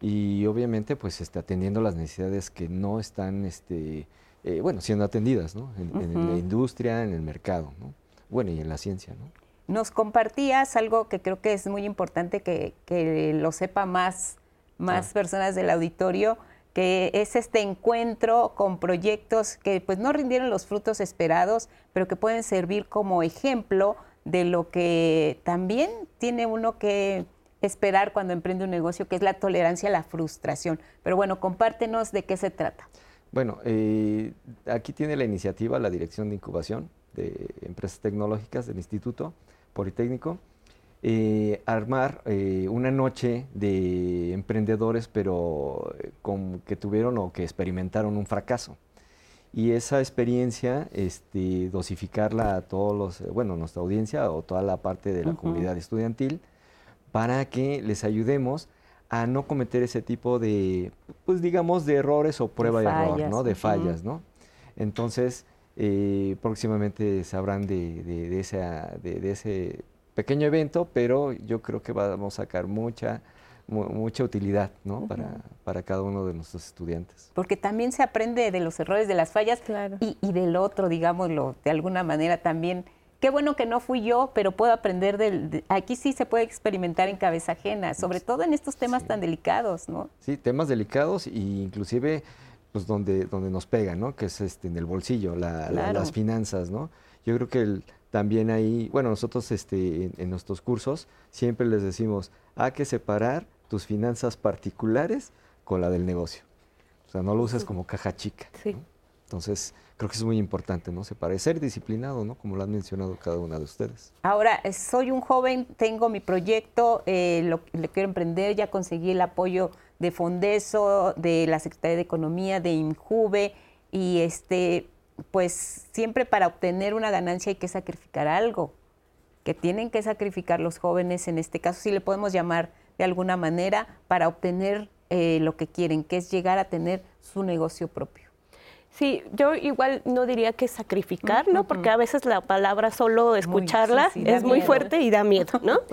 y obviamente pues este, atendiendo las necesidades que no están este, eh, bueno, siendo atendidas ¿no? en, la industria, en el mercado, ¿no? bueno, y en la ciencia. ¿no? Nos compartías algo que creo que es muy importante que, lo sepa más, más personas del auditorio, que es este encuentro con proyectos que pues no rindieron los frutos esperados, pero que pueden servir como ejemplo de lo que también tiene uno que esperar cuando emprende un negocio, que es la tolerancia a la frustración. Pero bueno, compártenos de qué se trata. Bueno, eh, aquí tiene la iniciativa la Dirección de Incubación de Empresas Tecnológicas del Instituto Politécnico, eh, armar eh, una noche de emprendedores, pero eh, con, que tuvieron o que experimentaron un fracaso. Y esa experiencia, este, dosificarla a todos los, bueno, nuestra audiencia o toda la parte de la comunidad estudiantil, para que les ayudemos a no cometer ese tipo de, pues digamos, de errores o prueba y error, ¿no? De fallas, ¿no? Entonces, eh, próximamente sabrán de, de, ese pequeño evento, pero yo creo que vamos a sacar mucha, mucha utilidad para, cada uno de nuestros estudiantes. Porque también se aprende de los errores, de las fallas y, del otro, digámoslo, de alguna manera también. Qué bueno que no fui yo, pero puedo aprender del... aquí sí se puede experimentar en cabeza ajena, sobre todo en estos temas tan delicados, ¿no? Sí, temas delicados e inclusive pues donde, donde nos pega, ¿no? Que es este, en el bolsillo, las finanzas, ¿no? Yo creo que también ahí, bueno, nosotros este, en, nuestros cursos siempre les decimos, hay que separar tus finanzas particulares con la del negocio. O sea, no lo uses como caja chica. Sí. Entonces, creo que es muy importante, ¿no? Separar, ser disciplinado, ¿no? Como lo han mencionado cada una de ustedes. Ahora, soy un joven, tengo mi proyecto, eh, lo, quiero emprender, ya conseguí el apoyo de Fondeso, de la Secretaría de Economía, de INJUVE, y este, pues siempre para obtener una ganancia hay que sacrificar algo, que tienen que sacrificar los jóvenes, en este caso sí le podemos llamar de alguna manera para obtener eh, lo que quieren, que es llegar a tener su negocio propio. Sí, yo igual no diría que sacrificar, ¿no? Porque a veces la palabra solo escucharla es muy fuerte y da miedo, ¿no?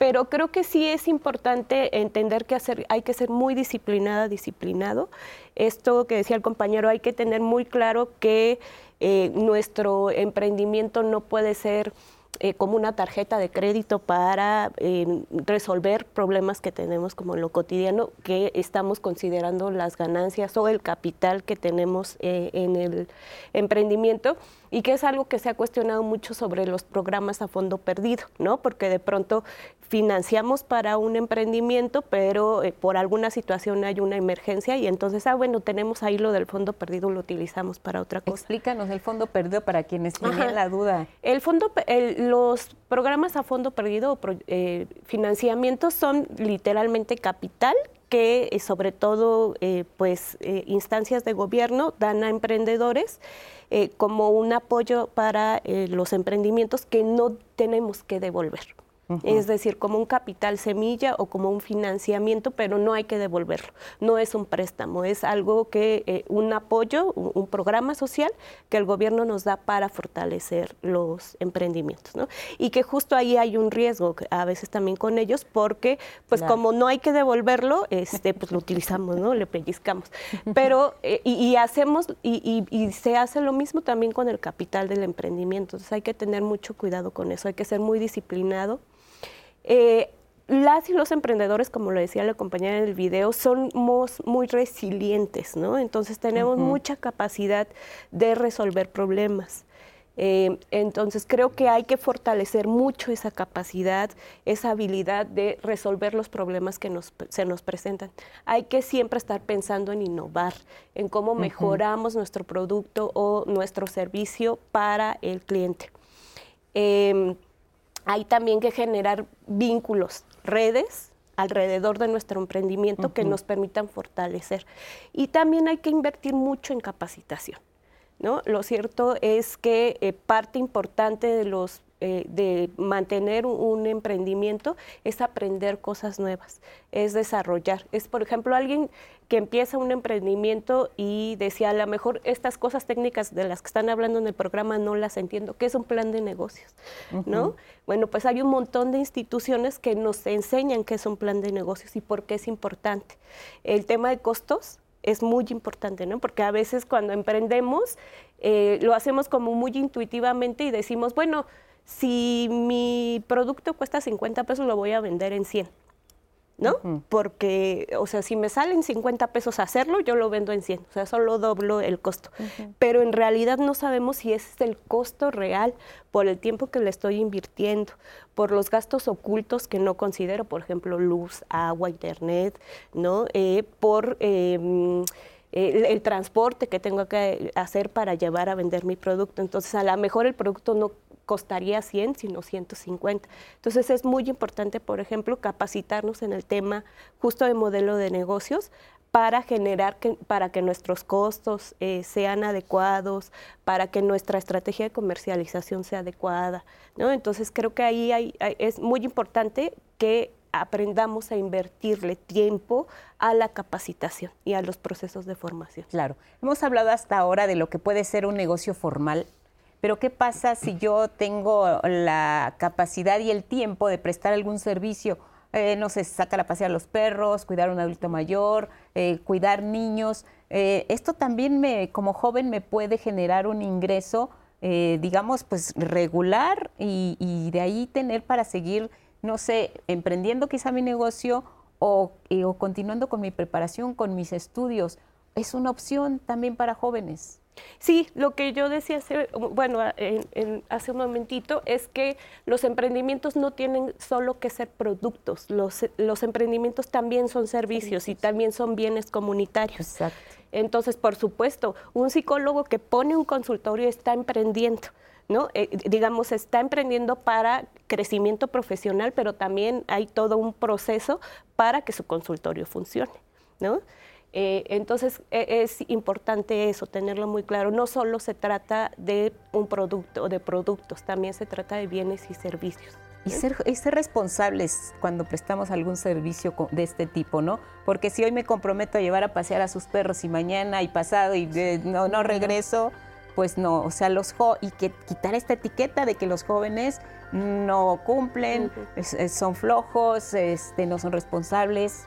Pero creo que sí es importante entender que hacer, hay que ser muy disciplinada, disciplinado. Esto que decía el compañero, hay que tener muy claro que eh, nuestro emprendimiento no puede ser eh, como una tarjeta de crédito para eh, resolver problemas que tenemos como en lo cotidiano, que estamos considerando las ganancias o el capital que tenemos en el emprendimiento y que es algo que se ha cuestionado mucho sobre los programas a fondo perdido, ¿no? Porque de pronto financiamos para un emprendimiento, pero eh, por alguna situación hay una emergencia y entonces, ah, bueno, tenemos ahí lo del fondo perdido, lo utilizamos para otra cosa. Explícanos el fondo perdido para quienes tienen la duda. El fondo, los programas a fondo perdido o eh, financiamientos son literalmente capital que eh, sobre todo pues instancias de gobierno dan a emprendedores como un apoyo para los emprendimientos que no tenemos que devolver es decir, como un capital semilla o como un financiamiento, pero no hay que devolverlo. No es un préstamo, es algo que, eh, un apoyo, un, programa social que el gobierno nos da para fortalecer los emprendimientos, ¿no? Y que justo ahí hay un riesgo a veces también con ellos, porque pues como no hay que devolverlo, este, pues lo utilizamos, ¿no? Le pellizcamos. Pero, eh, y, hacemos, y, y se hace lo mismo también con el capital del emprendimiento. Entonces hay que tener mucho cuidado con eso, hay que ser muy disciplinado eh, las y los emprendedores, como lo decía la compañera en el video, somos muy resilientes, ¿no? Entonces tenemos mucha capacidad de resolver problemas. Eh, entonces creo que hay que fortalecer mucho esa capacidad, esa habilidad de resolver los problemas que se nos presentan. Hay que siempre estar pensando en innovar, en cómo mejoramos nuestro producto o nuestro servicio para el cliente. Em, hay también que generar vínculos, redes alrededor de nuestro emprendimiento que nos permitan fortalecer. Y también hay que invertir mucho en capacitación. ¿no? Lo cierto es que eh, parte importante de los eh, de mantener un, emprendimiento es aprender cosas nuevas, es desarrollar. Es, por ejemplo, alguien que empieza un emprendimiento y decía, a lo mejor estas cosas técnicas de las que están hablando en el programa no las entiendo, ¿qué es un plan de negocios? ¿No? Bueno, pues hay un montón de instituciones que nos enseñan qué es un plan de negocios y por qué es importante. El tema de costos es muy importante, ¿no? Porque a veces cuando emprendemos eh, lo hacemos como muy intuitivamente y decimos, bueno, si mi producto cuesta 50 pesos, lo voy a vender en 100. ¿No? Porque, o sea, si me salen 50 pesos hacerlo, yo lo vendo en 100, o sea, solo doblo el costo. Pero en realidad no sabemos si ese es el costo real por el tiempo que le estoy invirtiendo, por los gastos ocultos que no considero, por ejemplo, luz, agua, internet, ¿no? Eh, por... Em, el, transporte que tengo que hacer para llevar a vender mi producto. Entonces, a lo mejor el producto no costaría 100, sino 150. Entonces es muy importante, por ejemplo, capacitarnos en el tema justo de modelo de negocios para generar, que, para que nuestros costos eh, sean adecuados, para que nuestra estrategia de comercialización sea adecuada. ¿no? Entonces creo que ahí hay, es muy importante que aprendamos a invertirle tiempo a la capacitación y a los procesos de formación. Claro, hemos hablado hasta ahora de lo que puede ser un negocio formal pero ¿qué pasa si yo tengo la capacidad y el tiempo de prestar algún servicio? Eh, no sé, saca la pasear a los perros, cuidar a un adulto mayor, eh, cuidar niños. Eh, esto también me, como joven me puede generar un ingreso, digamos, pues regular y, y, de ahí tener para seguir, no sé, emprendiendo quizá mi negocio o, o continuando con mi preparación, con mis estudios. Es una opción también para jóvenes. Sí, lo que yo decía hace, bueno, hace un momentito es que los emprendimientos no tienen solo que ser productos, los, los emprendimientos también son servicios, y también son bienes comunitarios. Exacto. Entonces, por supuesto, un psicólogo que pone un consultorio está emprendiendo. ¿no? Eh, digamos, está emprendiendo para crecimiento profesional, pero también hay todo un proceso para que su consultorio funcione. ¿no? Eh, entonces e, es importante eso, tenerlo muy claro. No solo se trata de un producto o de productos, también se trata de bienes y servicios. Y ser, ser, responsables cuando prestamos algún servicio de este tipo, ¿no? Porque si hoy me comprometo a llevar a pasear a sus perros y mañana y pasado y no, no regreso, pues no, o sea, los y que quitar esta etiqueta de que los jóvenes no cumplen, son flojos, este, no son responsables.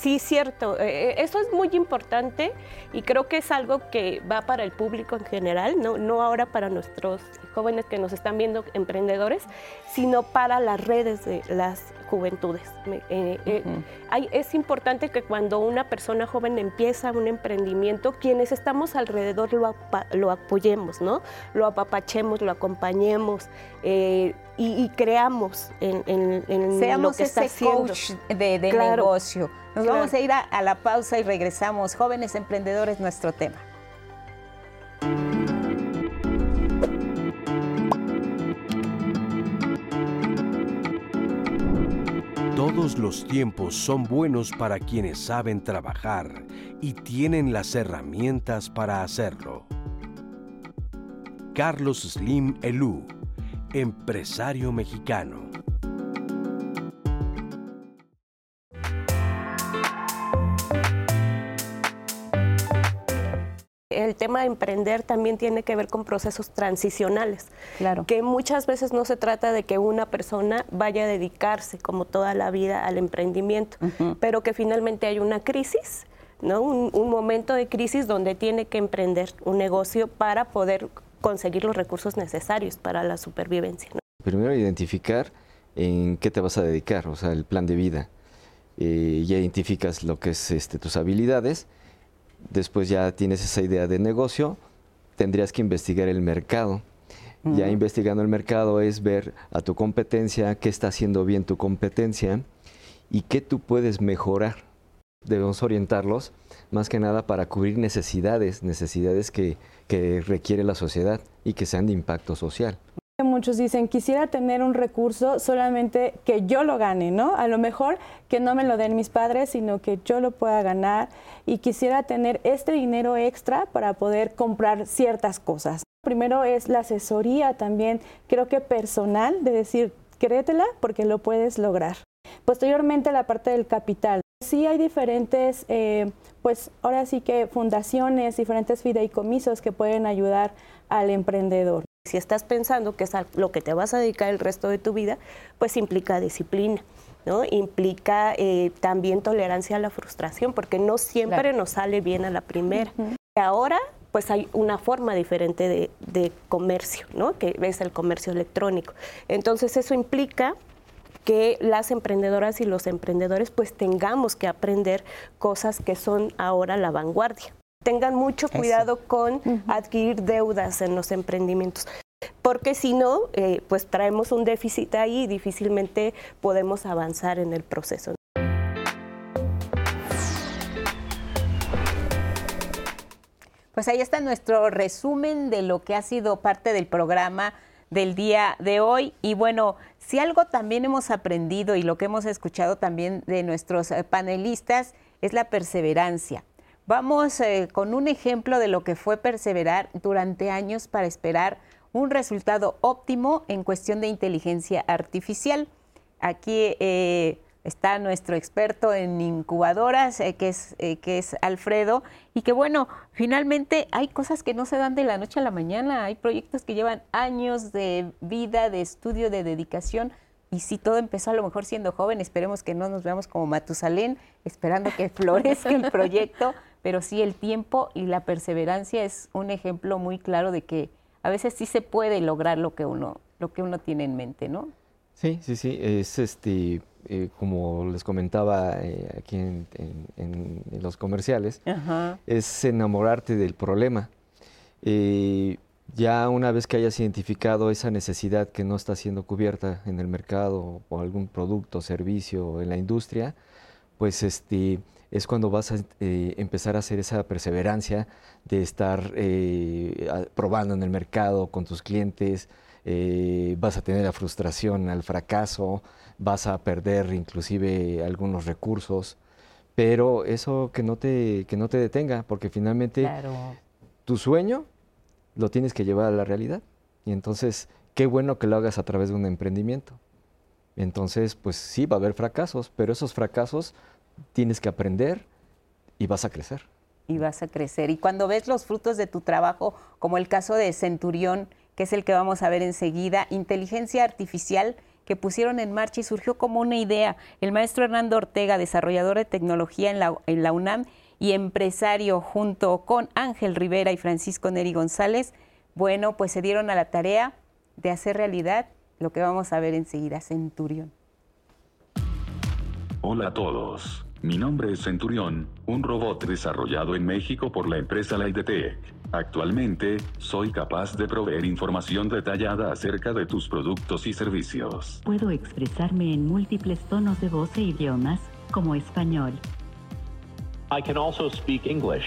Sí, cierto. Eh, eh, eso es muy importante y creo que es algo que va para el público en general, no, no ahora para nuestros jóvenes que nos están viendo emprendedores, sino para las redes de las juventudes. Eh, es importante que cuando una persona joven empieza un emprendimiento, quienes estamos alrededor lo, lo apoyemos, ¿no? Lo apapachemos, lo acompañemos y, creamos en, en, lo que está haciendo. coach de, negocio. Nos vamos a ir a, la pausa y regresamos. Jóvenes emprendedores, nuestro tema. Todos los tiempos son buenos para quienes saben trabajar y tienen las herramientas para hacerlo. Carlos Slim Elú empresario mexicano. Tema de emprender también tiene que ver con procesos transicionales. Claro. Que muchas veces no se trata de que una persona vaya a dedicarse como toda la vida al emprendimiento, pero que finalmente hay una crisis, ¿no? Un, un, momento de crisis donde tiene que emprender un negocio para poder conseguir los recursos necesarios para la supervivencia. Primero identificar en qué te vas a dedicar, o sea, el plan de vida. Eh, ya identificas lo que es este, tus habilidades, después ya tienes esa idea de negocio, tendrías que investigar el mercado. Ya investigando el mercado es ver a tu competencia, qué está haciendo bien tu competencia y qué tú puedes mejorar. Debemos orientarlos más que nada para cubrir necesidades, necesidades que que requiere la sociedad y que sean de impacto social. Muchos dicen, quisiera tener un recurso solamente que yo lo gane, ¿no? A lo mejor que no me lo den mis padres, sino que yo lo pueda ganar y quisiera tener este dinero extra para poder comprar ciertas cosas. Primero es la asesoría también, creo que personal, de decir, créetela porque lo puedes lograr. Posteriormente la parte del capital. Sí hay diferentes, eh, pues ahora sí que fundaciones, diferentes fideicomisos que pueden ayudar al emprendedor. Si estás pensando que es lo que te vas a dedicar el resto de tu vida, pues implica disciplina. ¿no? Implica eh, también tolerancia a la frustración, porque no siempre nos sale bien a la primera. Ahora, pues hay una forma diferente de, de comercio, ¿no? que es el comercio electrónico. Entonces, eso implica que las emprendedoras y los emprendedores pues tengamos que aprender cosas que son ahora la vanguardia. Tengan mucho cuidado con adquirir deudas en los emprendimientos porque si no, eh, pues traemos un déficit ahí y difícilmente podemos avanzar en el proceso. Pues ahí está nuestro resumen de lo que ha sido parte del programa del día de hoy. Y bueno, si algo también hemos aprendido y lo que hemos escuchado también de nuestros eh, panelistas es la perseverancia. Vamos eh, con un ejemplo de lo que fue perseverar durante años para esperar un resultado óptimo en cuestión de inteligencia artificial. Aquí eh, está nuestro experto en incubadoras, eh, que, es, eh, que es Alfredo, y que bueno, finalmente hay cosas que no se dan de la noche a la mañana, hay proyectos que llevan años de vida, de estudio, de dedicación, y si todo empezó a lo mejor siendo joven, esperemos que no nos veamos como Matusalén, esperando que florezca el proyecto, pero sí el tiempo y la perseverancia es un ejemplo muy claro de que a veces sí se puede lograr lo que uno, lo que uno tiene en mente, ¿no? Sí, sí, sí, es este eh, como les comentaba eh, aquí en, los comerciales, es enamorarte del problema. Eh, ya una vez que hayas identificado esa necesidad que no está siendo cubierta en el mercado o algún producto, servicio en la industria, pues este, es cuando vas a empezar a hacer esa perseverancia de estar probando en el mercado con tus clientes, vas a tener la frustración al fracaso, vas a perder inclusive algunos recursos, pero eso que no te, que no te detenga, porque finalmente tu sueño lo tienes que llevar a la realidad. Y entonces, qué bueno que lo hagas a través de un emprendimiento. Entonces, pues sí, va a haber fracasos, pero esos fracasos tienes que aprender y vas a crecer. Y vas a crecer. Y cuando ves los frutos de tu trabajo, como el caso de Centurión, que es el que vamos a ver enseguida, inteligencia artificial que pusieron en marcha y surgió como una idea. El maestro Hernando Ortega, desarrollador de tecnología en la, en la UNAM y empresario junto con Ángel Rivera y Francisco Neri González, bueno, pues se dieron a la tarea de hacer realidad lo que vamos a ver enseguida, Centurión. Hola a todos. Mi nombre es Centurión, un robot desarrollado en México por la empresa Laidetech. Actualmente, soy capaz de proveer información detallada acerca de tus productos y servicios. Puedo expresarme en múltiples tonos de voz e idiomas, como español. I can also speak English.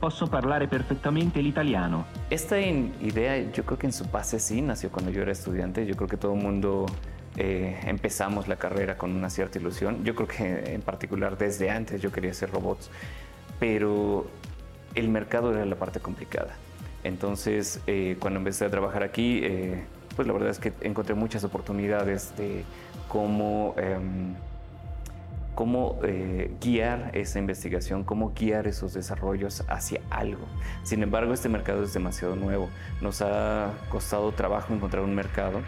Posso parlare perfectamente el italiano. Esta idea, yo creo que en su base sí nació cuando yo era estudiante. Yo creo que todo el mundo eh, empezamos la carrera con una cierta ilusión. Yo creo que en particular desde antes yo quería hacer robots, pero el mercado era la parte complicada. Entonces, eh, cuando empecé a trabajar aquí, eh, pues la verdad es que encontré muchas oportunidades de cómo, em, cómo guiar esa investigación, cómo guiar esos desarrollos hacia algo. Sin embargo, este mercado es demasiado nuevo. Nos ha costado trabajo encontrar un mercado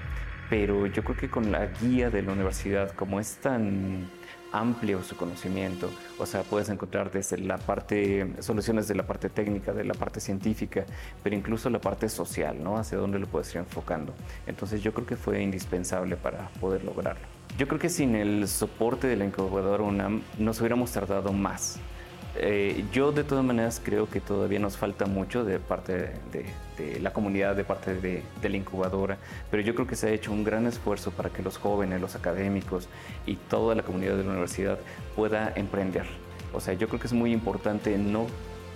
pero yo creo que con la guía de la universidad, como es tan amplio su conocimiento, o sea, puedes encontrar desde la parte, soluciones de la parte técnica, de la parte científica, pero incluso la parte social, ¿no? Hacia dónde lo puedes ir enfocando. Entonces yo creo que fue indispensable para poder lograrlo. Yo creo que sin el soporte de la incubadora UNAM nos hubiéramos tardado más. Eh, yo de todas maneras creo que todavía nos falta mucho de parte de, la comunidad, de parte de, la incubadora, pero yo creo que se ha hecho un gran esfuerzo para que los jóvenes, los académicos y toda la comunidad de la universidad pueda emprender. O sea, yo creo que es muy importante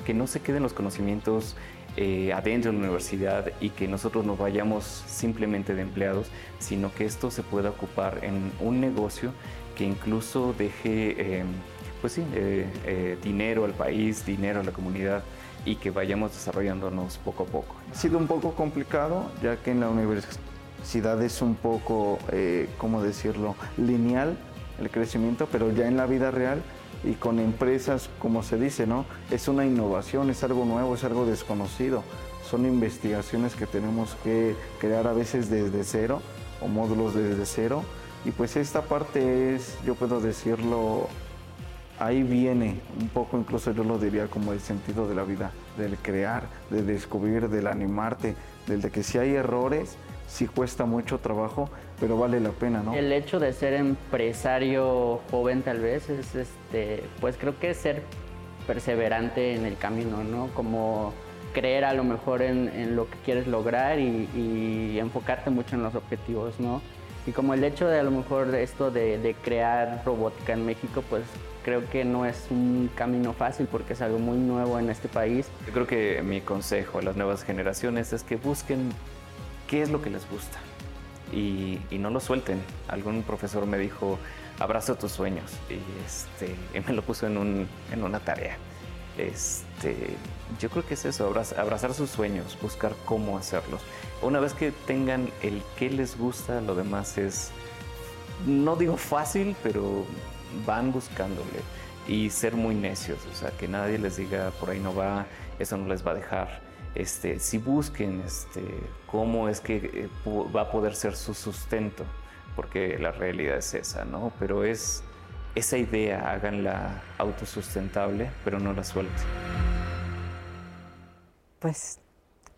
que no se queden los conocimientos eh, adentro de la universidad y que nosotros no vayamos simplemente de empleados, sino que esto se pueda ocupar en un negocio que incluso deje... Eh, pues sí, eh, dinero al país, dinero a la comunidad y que vayamos desarrollándonos poco a poco. Ha sido un poco complicado, ya que en la universidad es un poco, eh, ¿cómo decirlo?, lineal el crecimiento, pero ya en la vida real y con empresas, como se dice, ¿no? Es una innovación, es algo nuevo, es algo desconocido. Son investigaciones que tenemos que crear a veces desde cero o módulos desde cero. Y pues esta parte es, yo puedo decirlo, ahí viene un poco, incluso yo lo diría como el sentido de la vida, del crear, de descubrir, del animarte, del de que si hay errores, sí cuesta mucho trabajo, pero vale la pena, ¿no? El hecho de ser empresario joven tal vez es, este, pues creo que ser perseverante en el camino, ¿no? Como creer a lo mejor en, lo que quieres lograr y, enfocarte mucho en los objetivos, ¿no? Y como el hecho de a lo mejor esto de, crear robótica en México, pues creo que no es un camino fácil porque es algo muy nuevo en este país. Yo creo que mi consejo a las nuevas generaciones es que busquen qué es lo que les gusta y, no lo suelten. Algún profesor me dijo, abraza tus sueños y, este, me lo puso en, un, en una tarea. Este, yo creo que es eso, abrazar sus sueños, buscar cómo hacerlos. Una vez que tengan el qué les gusta, lo demás es, no digo fácil, pero van buscándole y ser muy necios, o sea, que nadie les diga por ahí no va, eso no les va a dejar. Este, si busquen este, cómo es que eh, va a poder ser su sustento, porque la realidad es esa, ¿no? Pero es esa idea, háganla autosustentable, pero no la suelten. Pues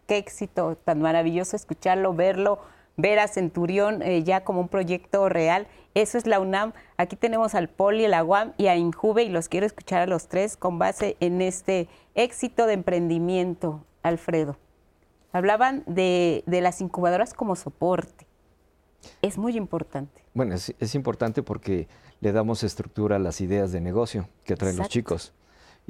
qué éxito tan maravilloso escucharlo, verlo, ver a Centurión eh, ya como un proyecto real. Eso es la UNAM. Aquí tenemos al Poli, la UAM y a Injuve y los quiero escuchar a los tres con base en este éxito de emprendimiento, Alfredo. Hablaban de, las incubadoras como soporte. Es muy importante. Bueno, es, importante porque le damos estructura a las ideas de negocio que traen los chicos.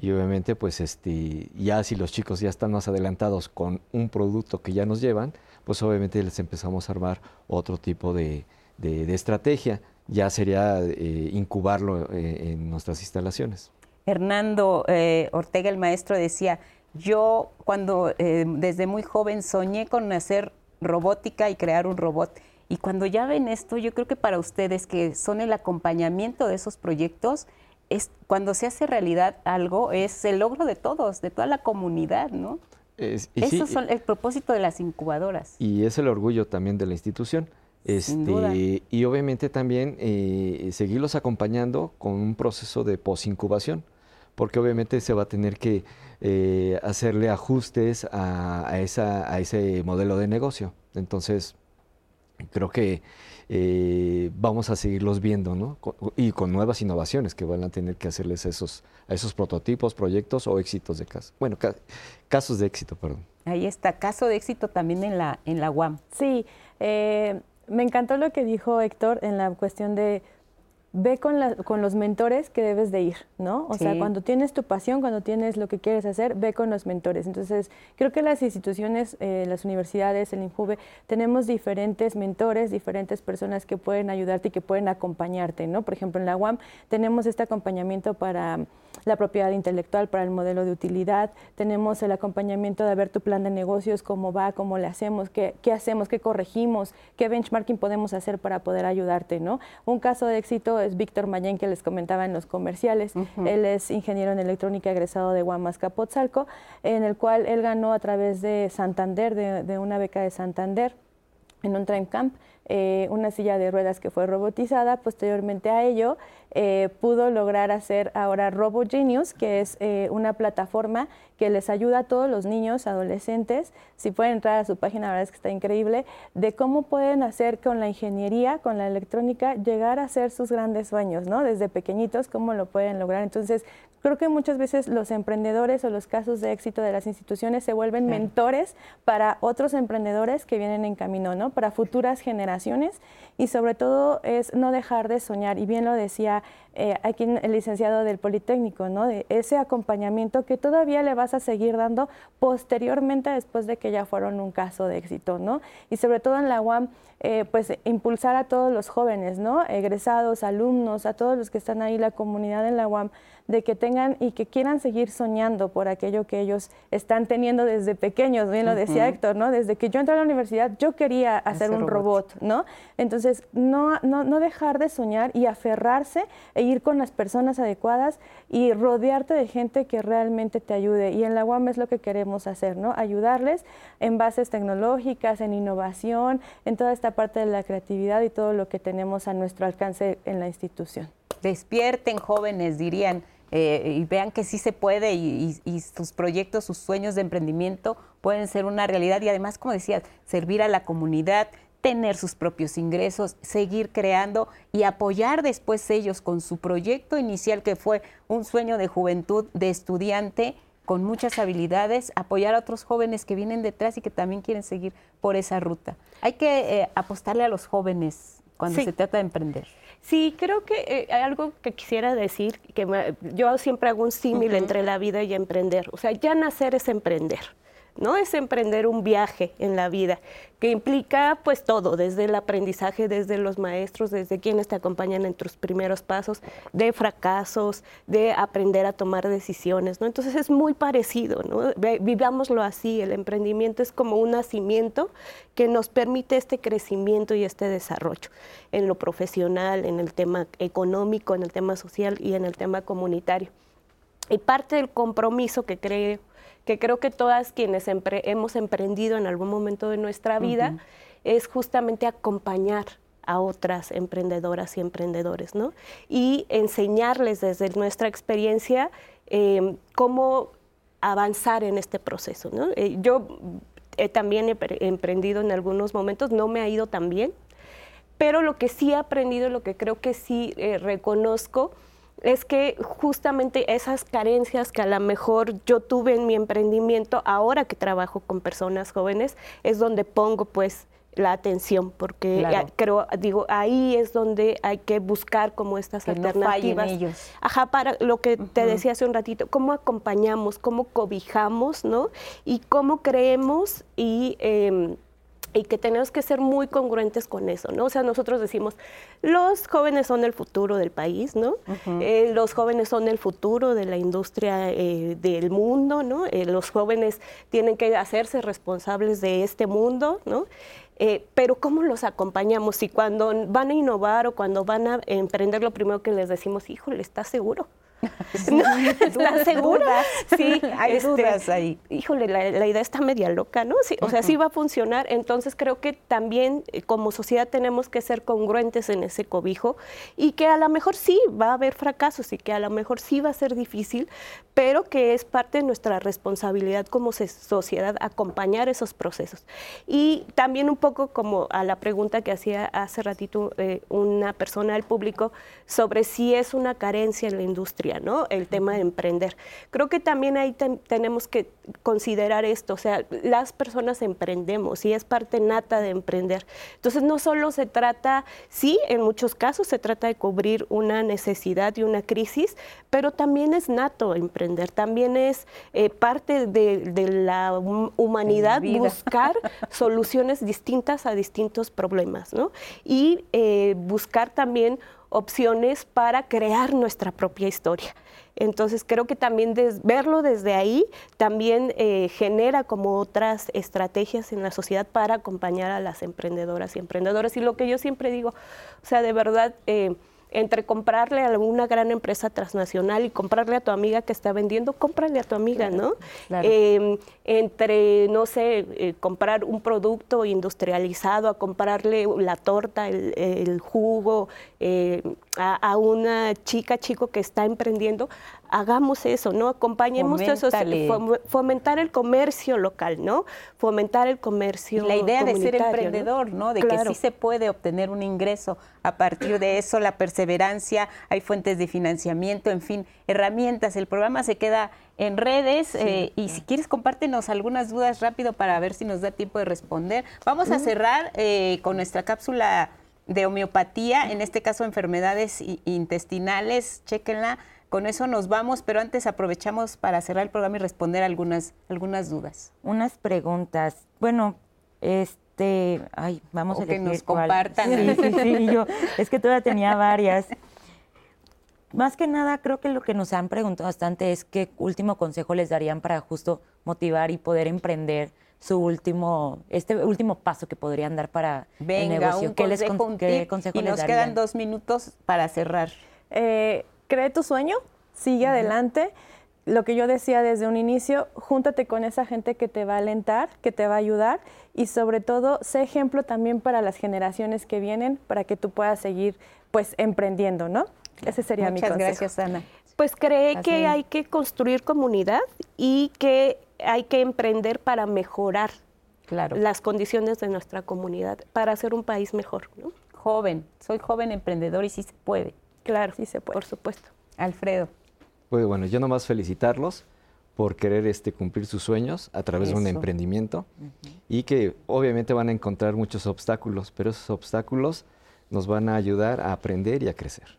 Y obviamente, pues este, ya si los chicos ya están más adelantados con un producto que ya nos llevan, pues obviamente les empezamos a armar otro tipo de, estrategia. Ya sería eh, incubarlo eh, en nuestras instalaciones. Hernando eh, Ortega, el maestro, decía, yo cuando desde muy joven soñé con hacer robótica y crear un robot Y cuando ya ven esto, yo creo que para ustedes que son el acompañamiento de esos proyectos, es cuando se hace realidad algo, es el logro de todos, de toda la comunidad, ¿no? Es, Eso es el propósito de las incubadoras. Y es el orgullo también de la institución. Este, y obviamente también eh, seguirlos acompañando con un proceso de posincubación, porque obviamente se va a tener que eh, hacerle ajustes a, esa, a ese modelo de negocio. Entonces, creo que eh, vamos a seguirlos viendo, ¿no? y con nuevas innovaciones que van a tener que hacerles esos, a esos prototipos, proyectos o éxitos de caso. Bueno, casos de éxito, perdón. Ahí está, caso de éxito también en la, en la UAM. Sí, me encantó lo que dijo Héctor en la cuestión de ve con, con los mentores que debes de ir, ¿no? O sea, cuando tienes tu pasión, cuando tienes lo que quieres hacer, ve con los mentores. Entonces, creo que las instituciones, eh, las universidades, el INJUVE, tenemos diferentes mentores, diferentes personas que pueden ayudarte y que pueden acompañarte, ¿no? Por ejemplo, en la UAM tenemos este acompañamiento para la propiedad intelectual para el modelo de utilidad, tenemos el acompañamiento de ver tu plan de negocios, cómo va, cómo le hacemos, qué, qué hacemos, qué corregimos, qué benchmarking podemos hacer para poder ayudarte, ¿no? Un caso de éxito es Víctor Mayen, que les comentaba en los comerciales. Él es ingeniero en electrónica egresado de Guamas Capotzalco, en el cual él ganó a través de Santander, de, de una beca de Santander, en un Time Camp, eh, una silla de ruedas que fue robotizada. Posteriormente a ello, eh, pudo lograr hacer ahora RoboGenius, que es eh, una plataforma que les ayuda a todos los niños, adolescentes, si pueden entrar a su página, la verdad es que está increíble, de cómo pueden hacer con la ingeniería, con la electrónica, llegar a hacer sus grandes sueños, ¿no? Desde pequeñitos, cómo lo pueden lograr. Entonces, Creo que muchas veces los emprendedores o los casos de éxito de las instituciones se vuelven mentores para otros emprendedores que vienen en camino, ¿no? Para futuras generaciones y sobre todo es no dejar de soñar. Y bien lo decía eh, aquí el licenciado del Politécnico, ¿no? De ese acompañamiento que todavía le vas a seguir dando posteriormente después de que ya fueron un caso de éxito, ¿no? Y sobre todo en la UAM, eh, pues impulsar a todos los jóvenes, ¿no? Egresados, alumnos, a todos los que están ahí, la comunidad en la UAM, de que tengan y que quieran seguir soñando por aquello que ellos están teniendo desde pequeños, bien lo decía Héctor, ¿no? Desde que yo entré a la universidad yo quería hacer un robot. ¿no? Entonces, no, no, no dejar de soñar y aferrarse e ir con las personas adecuadas y rodearte de gente que realmente te ayude. Y en la UAM es lo que queremos hacer, ¿no? Ayudarles en bases tecnológicas, en innovación, en toda esta parte de la creatividad y todo lo que tenemos a nuestro alcance en la institución. Despierten jóvenes, dirían. Eh, y vean que sí se puede y, sus proyectos, sus sueños de emprendimiento pueden ser una realidad y además, como decías, servir a la comunidad, tener sus propios ingresos, seguir creando y apoyar después ellos con su proyecto inicial que fue un sueño de juventud de estudiante con muchas habilidades, apoyar a otros jóvenes que vienen detrás y que también quieren seguir por esa ruta. Hay que eh, apostarle a los jóvenes cuando se trata de emprender. Sí, creo que eh, hay algo que quisiera decir, que yo siempre hago un símil entre la vida y emprender. O sea, ya nacer es emprender. ¿No? Es emprender un viaje en la vida que implica pues todo, desde el aprendizaje, desde los maestros, desde quienes te acompañan en tus primeros pasos, de fracasos, de aprender a tomar decisiones, ¿no? Entonces es muy parecido, ¿no? Vivámoslo así, el emprendimiento es como un nacimiento que nos permite este crecimiento y este desarrollo en lo profesional, en el tema económico, en el tema social y en el tema comunitario. Y parte del compromiso que creo que creo que todas quienes hemos emprendido en algún momento de nuestra vida es justamente acompañar a otras emprendedoras y emprendedores, ¿no? Y enseñarles desde nuestra experiencia em, cómo avanzar en este proceso, ¿no? Eh, yo también he emprendido en algunos momentos, no me ha ido tan bien, pero lo que sí he aprendido, lo que creo que sí eh, reconozco, es que justamente esas carencias que a lo mejor yo tuve en mi emprendimiento, ahora que trabajo con personas jóvenes, es donde pongo pues la atención, porque creo, digo, ahí es donde hay que buscar como estas alternativas. ellos. Ajá, para lo que te decía hace un ratito, cómo acompañamos, cómo cobijamos, ¿no? Y cómo creemos y... Em, y que tenemos que ser muy congruentes con eso, ¿no? O sea, nosotros decimos, los jóvenes son el futuro del país, ¿no? Eh, los jóvenes son el futuro de la industria eh, del mundo, ¿no? Eh, los jóvenes tienen que hacerse responsables de este mundo, ¿no? Eh, pero ¿cómo los acompañamos? Si cuando van a innovar o cuando van a emprender, lo primero que les decimos, híjole, ¿estás seguro? ¿Estás segura? Sí, hay este, dudas ahí. Híjole, la, idea está media loca, ¿no? Sí, o sea, sí va a funcionar. Entonces creo que también eh, como sociedad tenemos que ser congruentes en ese cobijo y que a lo mejor sí va a haber fracasos y que a lo mejor sí va a ser difícil, pero que es parte de nuestra responsabilidad como sociedad acompañar esos procesos. Y también un poco como a la pregunta que hacía hace ratito eh, una persona del público sobre si es una carencia en la industria ¿no? El tema de emprender. Creo que también ahí tenemos que considerar esto, o sea, las personas emprendemos y es parte nata de emprender. Entonces, no solo se trata, sí, en muchos casos se trata de cubrir una necesidad y una crisis, pero también es nato emprender, también es eh, parte de, la humanidad buscar soluciones distintas a distintos problemas, ¿no? Y eh, buscar también opciones para crear nuestra propia historia. Entonces creo que también verlo desde ahí también eh, genera como otras estrategias en la sociedad para acompañar a las emprendedoras y emprendedores. Y lo que yo siempre digo, o sea, de verdad... Eh, entre comprarle a una gran empresa transnacional y comprarle a tu amiga que está vendiendo, cómprale a tu amiga, ¿no? Em, entre, no sé, eh, comprar un producto industrializado, a comprarle la torta, el, jugo, eh, a, una chica, chico que está emprendiendo, hagamos eso, ¿no? Acompañemos eso, fomentar el comercio local, ¿no? Fomentar el comercio. La idea de ser emprendedor, ¿no? De que sí se puede obtener un ingreso a partir de eso, la perseverancia, hay fuentes de financiamiento, en fin, herramientas. El programa se queda en redes eh, y si quieres compártenos algunas dudas rápido para ver si nos da tiempo de responder. Vamos a cerrar eh, con nuestra cápsula de homeopatía, en este caso enfermedades intestinales, chéquenla con eso nos vamos, pero antes aprovechamos para cerrar el programa y responder algunas, algunas dudas. Unas preguntas. Bueno, este, ay, vamos a que nos compartan. Sí, sí, sí, yo, es que todavía tenía varias. Más que nada, creo que lo que nos han preguntado bastante es qué último consejo les darían para justo motivar y poder emprender su último, este último paso que podrían dar para Venga, el negocio. Un ¿Qué, les, qué consejo y nos quedan dos minutos para cerrar. Eh, cree tu sueño, sigue adelante. Lo que yo decía desde un inicio, júntate con esa gente que te va a alentar, que te va a ayudar y sobre todo sé ejemplo también para las generaciones que vienen para que tú puedas seguir pues emprendiendo, ¿no? Ese sería mi consejo. gracias, Ana. Pues cree que hay que construir comunidad y que hay que emprender para mejorar claro. las condiciones de nuestra comunidad, para hacer un país mejor. ¿no? Joven, soy joven emprendedor y sí se puede. Claro, sí se puede. Por supuesto. Alfredo. Pues bueno, yo nomás felicitarlos por querer este, cumplir sus sueños a través de un emprendimiento y que obviamente van a encontrar muchos obstáculos, pero esos obstáculos nos van a ayudar a aprender y a crecer.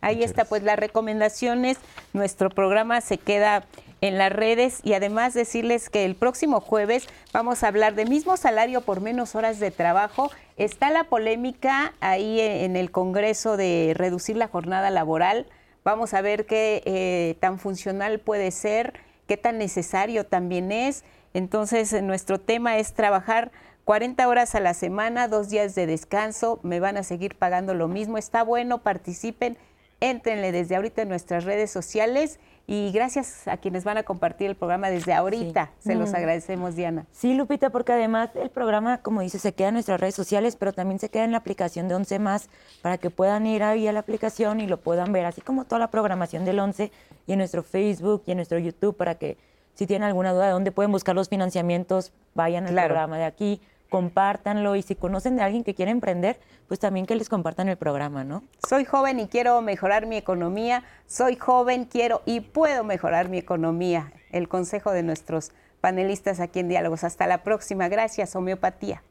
Ahí está, pues las recomendaciones. Nuestro programa se queda en las redes y además decirles que el próximo jueves vamos a hablar de mismo salario por menos horas de trabajo. Está la polémica ahí en el Congreso de reducir la jornada laboral. Vamos a ver qué eh, tan funcional puede ser, qué tan necesario también es. Entonces, nuestro tema es trabajar 40 horas a la semana, dos días de descanso, me van a seguir pagando lo mismo. Está bueno, participen, éntrenle desde ahorita en nuestras redes sociales y gracias a quienes van a compartir el programa desde ahorita. Se los mm. agradecemos, Diana. Sí, Lupita, porque además el programa, como dice, se queda en nuestras redes sociales, pero también se queda en la aplicación de 11 más para que puedan ir ahí a la aplicación y lo puedan ver, así como toda la programación del 11 y en nuestro Facebook y en nuestro YouTube para que si tienen alguna duda de dónde pueden buscar los financiamientos, vayan al programa de aquí compártanlo y si conocen de alguien que quiere emprender, pues también que les compartan el programa, ¿no? Soy joven y quiero mejorar mi economía, soy joven, quiero y puedo mejorar mi economía. El consejo de nuestros panelistas aquí en Diálogos. Hasta la próxima. Gracias, homeopatía.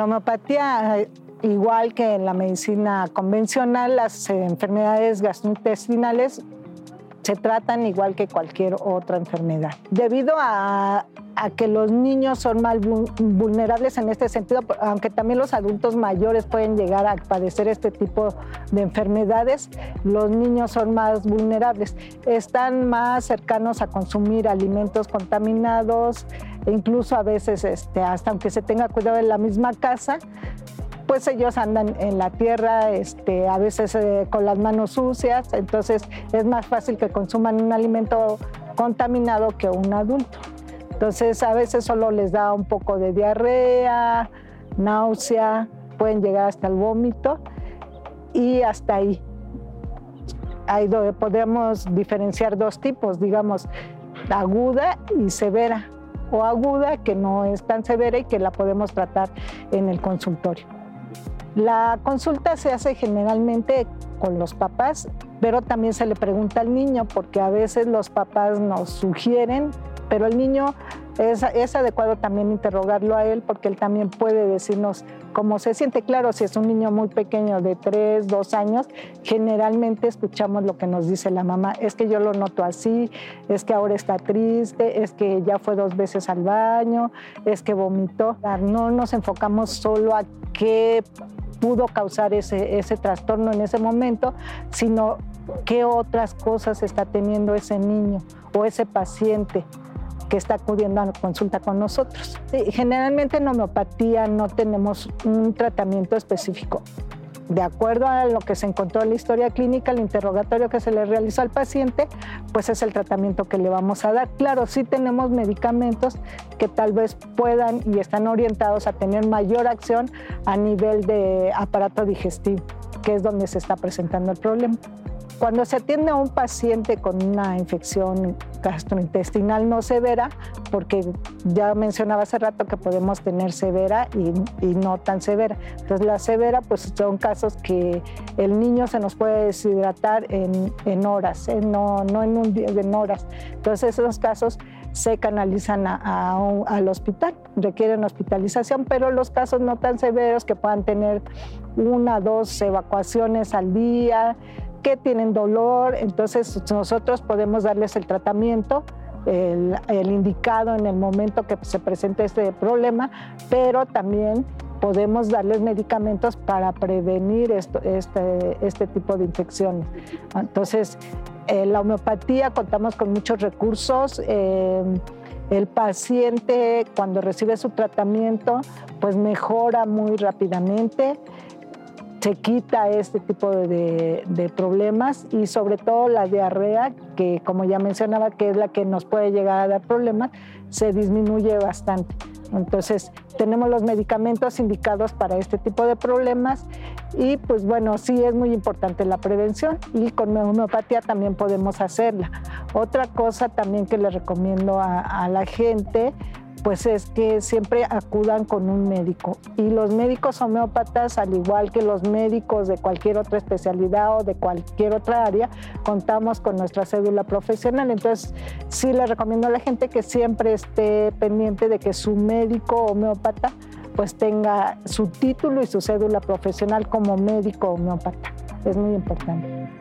La homeopatía, igual que en la medicina convencional, las enfermedades gastrointestinales se tratan igual que cualquier otra enfermedad. Debido a, que los niños son más vulnerables en este sentido, aunque también los adultos mayores pueden llegar a padecer este tipo de enfermedades, los niños son más vulnerables. Están más cercanos a consumir alimentos contaminados, e incluso a veces, este, hasta aunque se tenga cuidado en la misma casa, pues ellos andan en la tierra, este, a veces eh, con las manos sucias, entonces es más fácil que consuman un alimento contaminado que un adulto. Entonces a veces solo les da un poco de diarrea, náusea, pueden llegar hasta el vómito y hasta ahí. Ahí podemos diferenciar dos tipos, digamos, aguda y severa, o aguda que no es tan severa y que la podemos tratar en el consultorio. La consulta se hace generalmente con los papás, pero también se le pregunta al niño, porque a veces los papás nos sugieren, pero el niño es, adecuado también interrogarlo a él, porque él también puede decirnos cómo se siente. Claro, si es un niño muy pequeño de 3, 2 años, generalmente escuchamos lo que nos dice la mamá, es que yo lo noto así, es que ahora está triste, es que ya fue dos veces al baño, es que vomitó. No nos enfocamos solo a qué pudo causar ese, ese trastorno en ese momento, sino qué otras cosas está teniendo ese niño o ese paciente que está acudiendo a consulta con nosotros. Generalmente en homeopatía no tenemos un tratamiento específico de acuerdo a lo que se encontró en la historia clínica, el interrogatorio que se le realizó al paciente, pues es el tratamiento que le vamos a dar. Claro, sí tenemos medicamentos que tal vez puedan y están orientados a tener mayor acción a nivel de aparato digestivo, que es donde se está presentando el problema. Cuando se atiende a un paciente con una infección gastrointestinal no severa, porque ya mencionaba hace rato que podemos tener severa y, no tan severa. Entonces la severa pues son casos que el niño se nos puede deshidratar en, horas, ¿eh? no, no en un día, en horas. Entonces esos casos se canalizan al hospital, requieren hospitalización, pero los casos no tan severos que puedan tener una, dos evacuaciones al día, que tienen dolor, entonces nosotros podemos darles el tratamiento, el, indicado en el momento que se presente este problema, pero también podemos darles medicamentos para prevenir este, este tipo de infecciones. Entonces, en la homeopatía contamos con muchos recursos. Eh, el paciente cuando recibe su tratamiento, pues mejora muy rápidamente se quita este tipo de, problemas y sobre todo la diarrea, que como ya mencionaba, que es la que nos puede llegar a dar problemas, se disminuye bastante. Entonces, tenemos los medicamentos indicados para este tipo de problemas y pues bueno, sí es muy importante la prevención y con homeopatía también podemos hacerla. Otra cosa también que le recomiendo a la gente pues es que siempre acudan con un médico. Y los médicos homeópatas, al igual que los médicos de cualquier otra especialidad o de cualquier otra área, contamos con nuestra cédula profesional. Entonces, sí le recomiendo a la gente que siempre esté pendiente de que su médico homeópata pues tenga su título y su cédula profesional como médico homeópata. Es muy importante.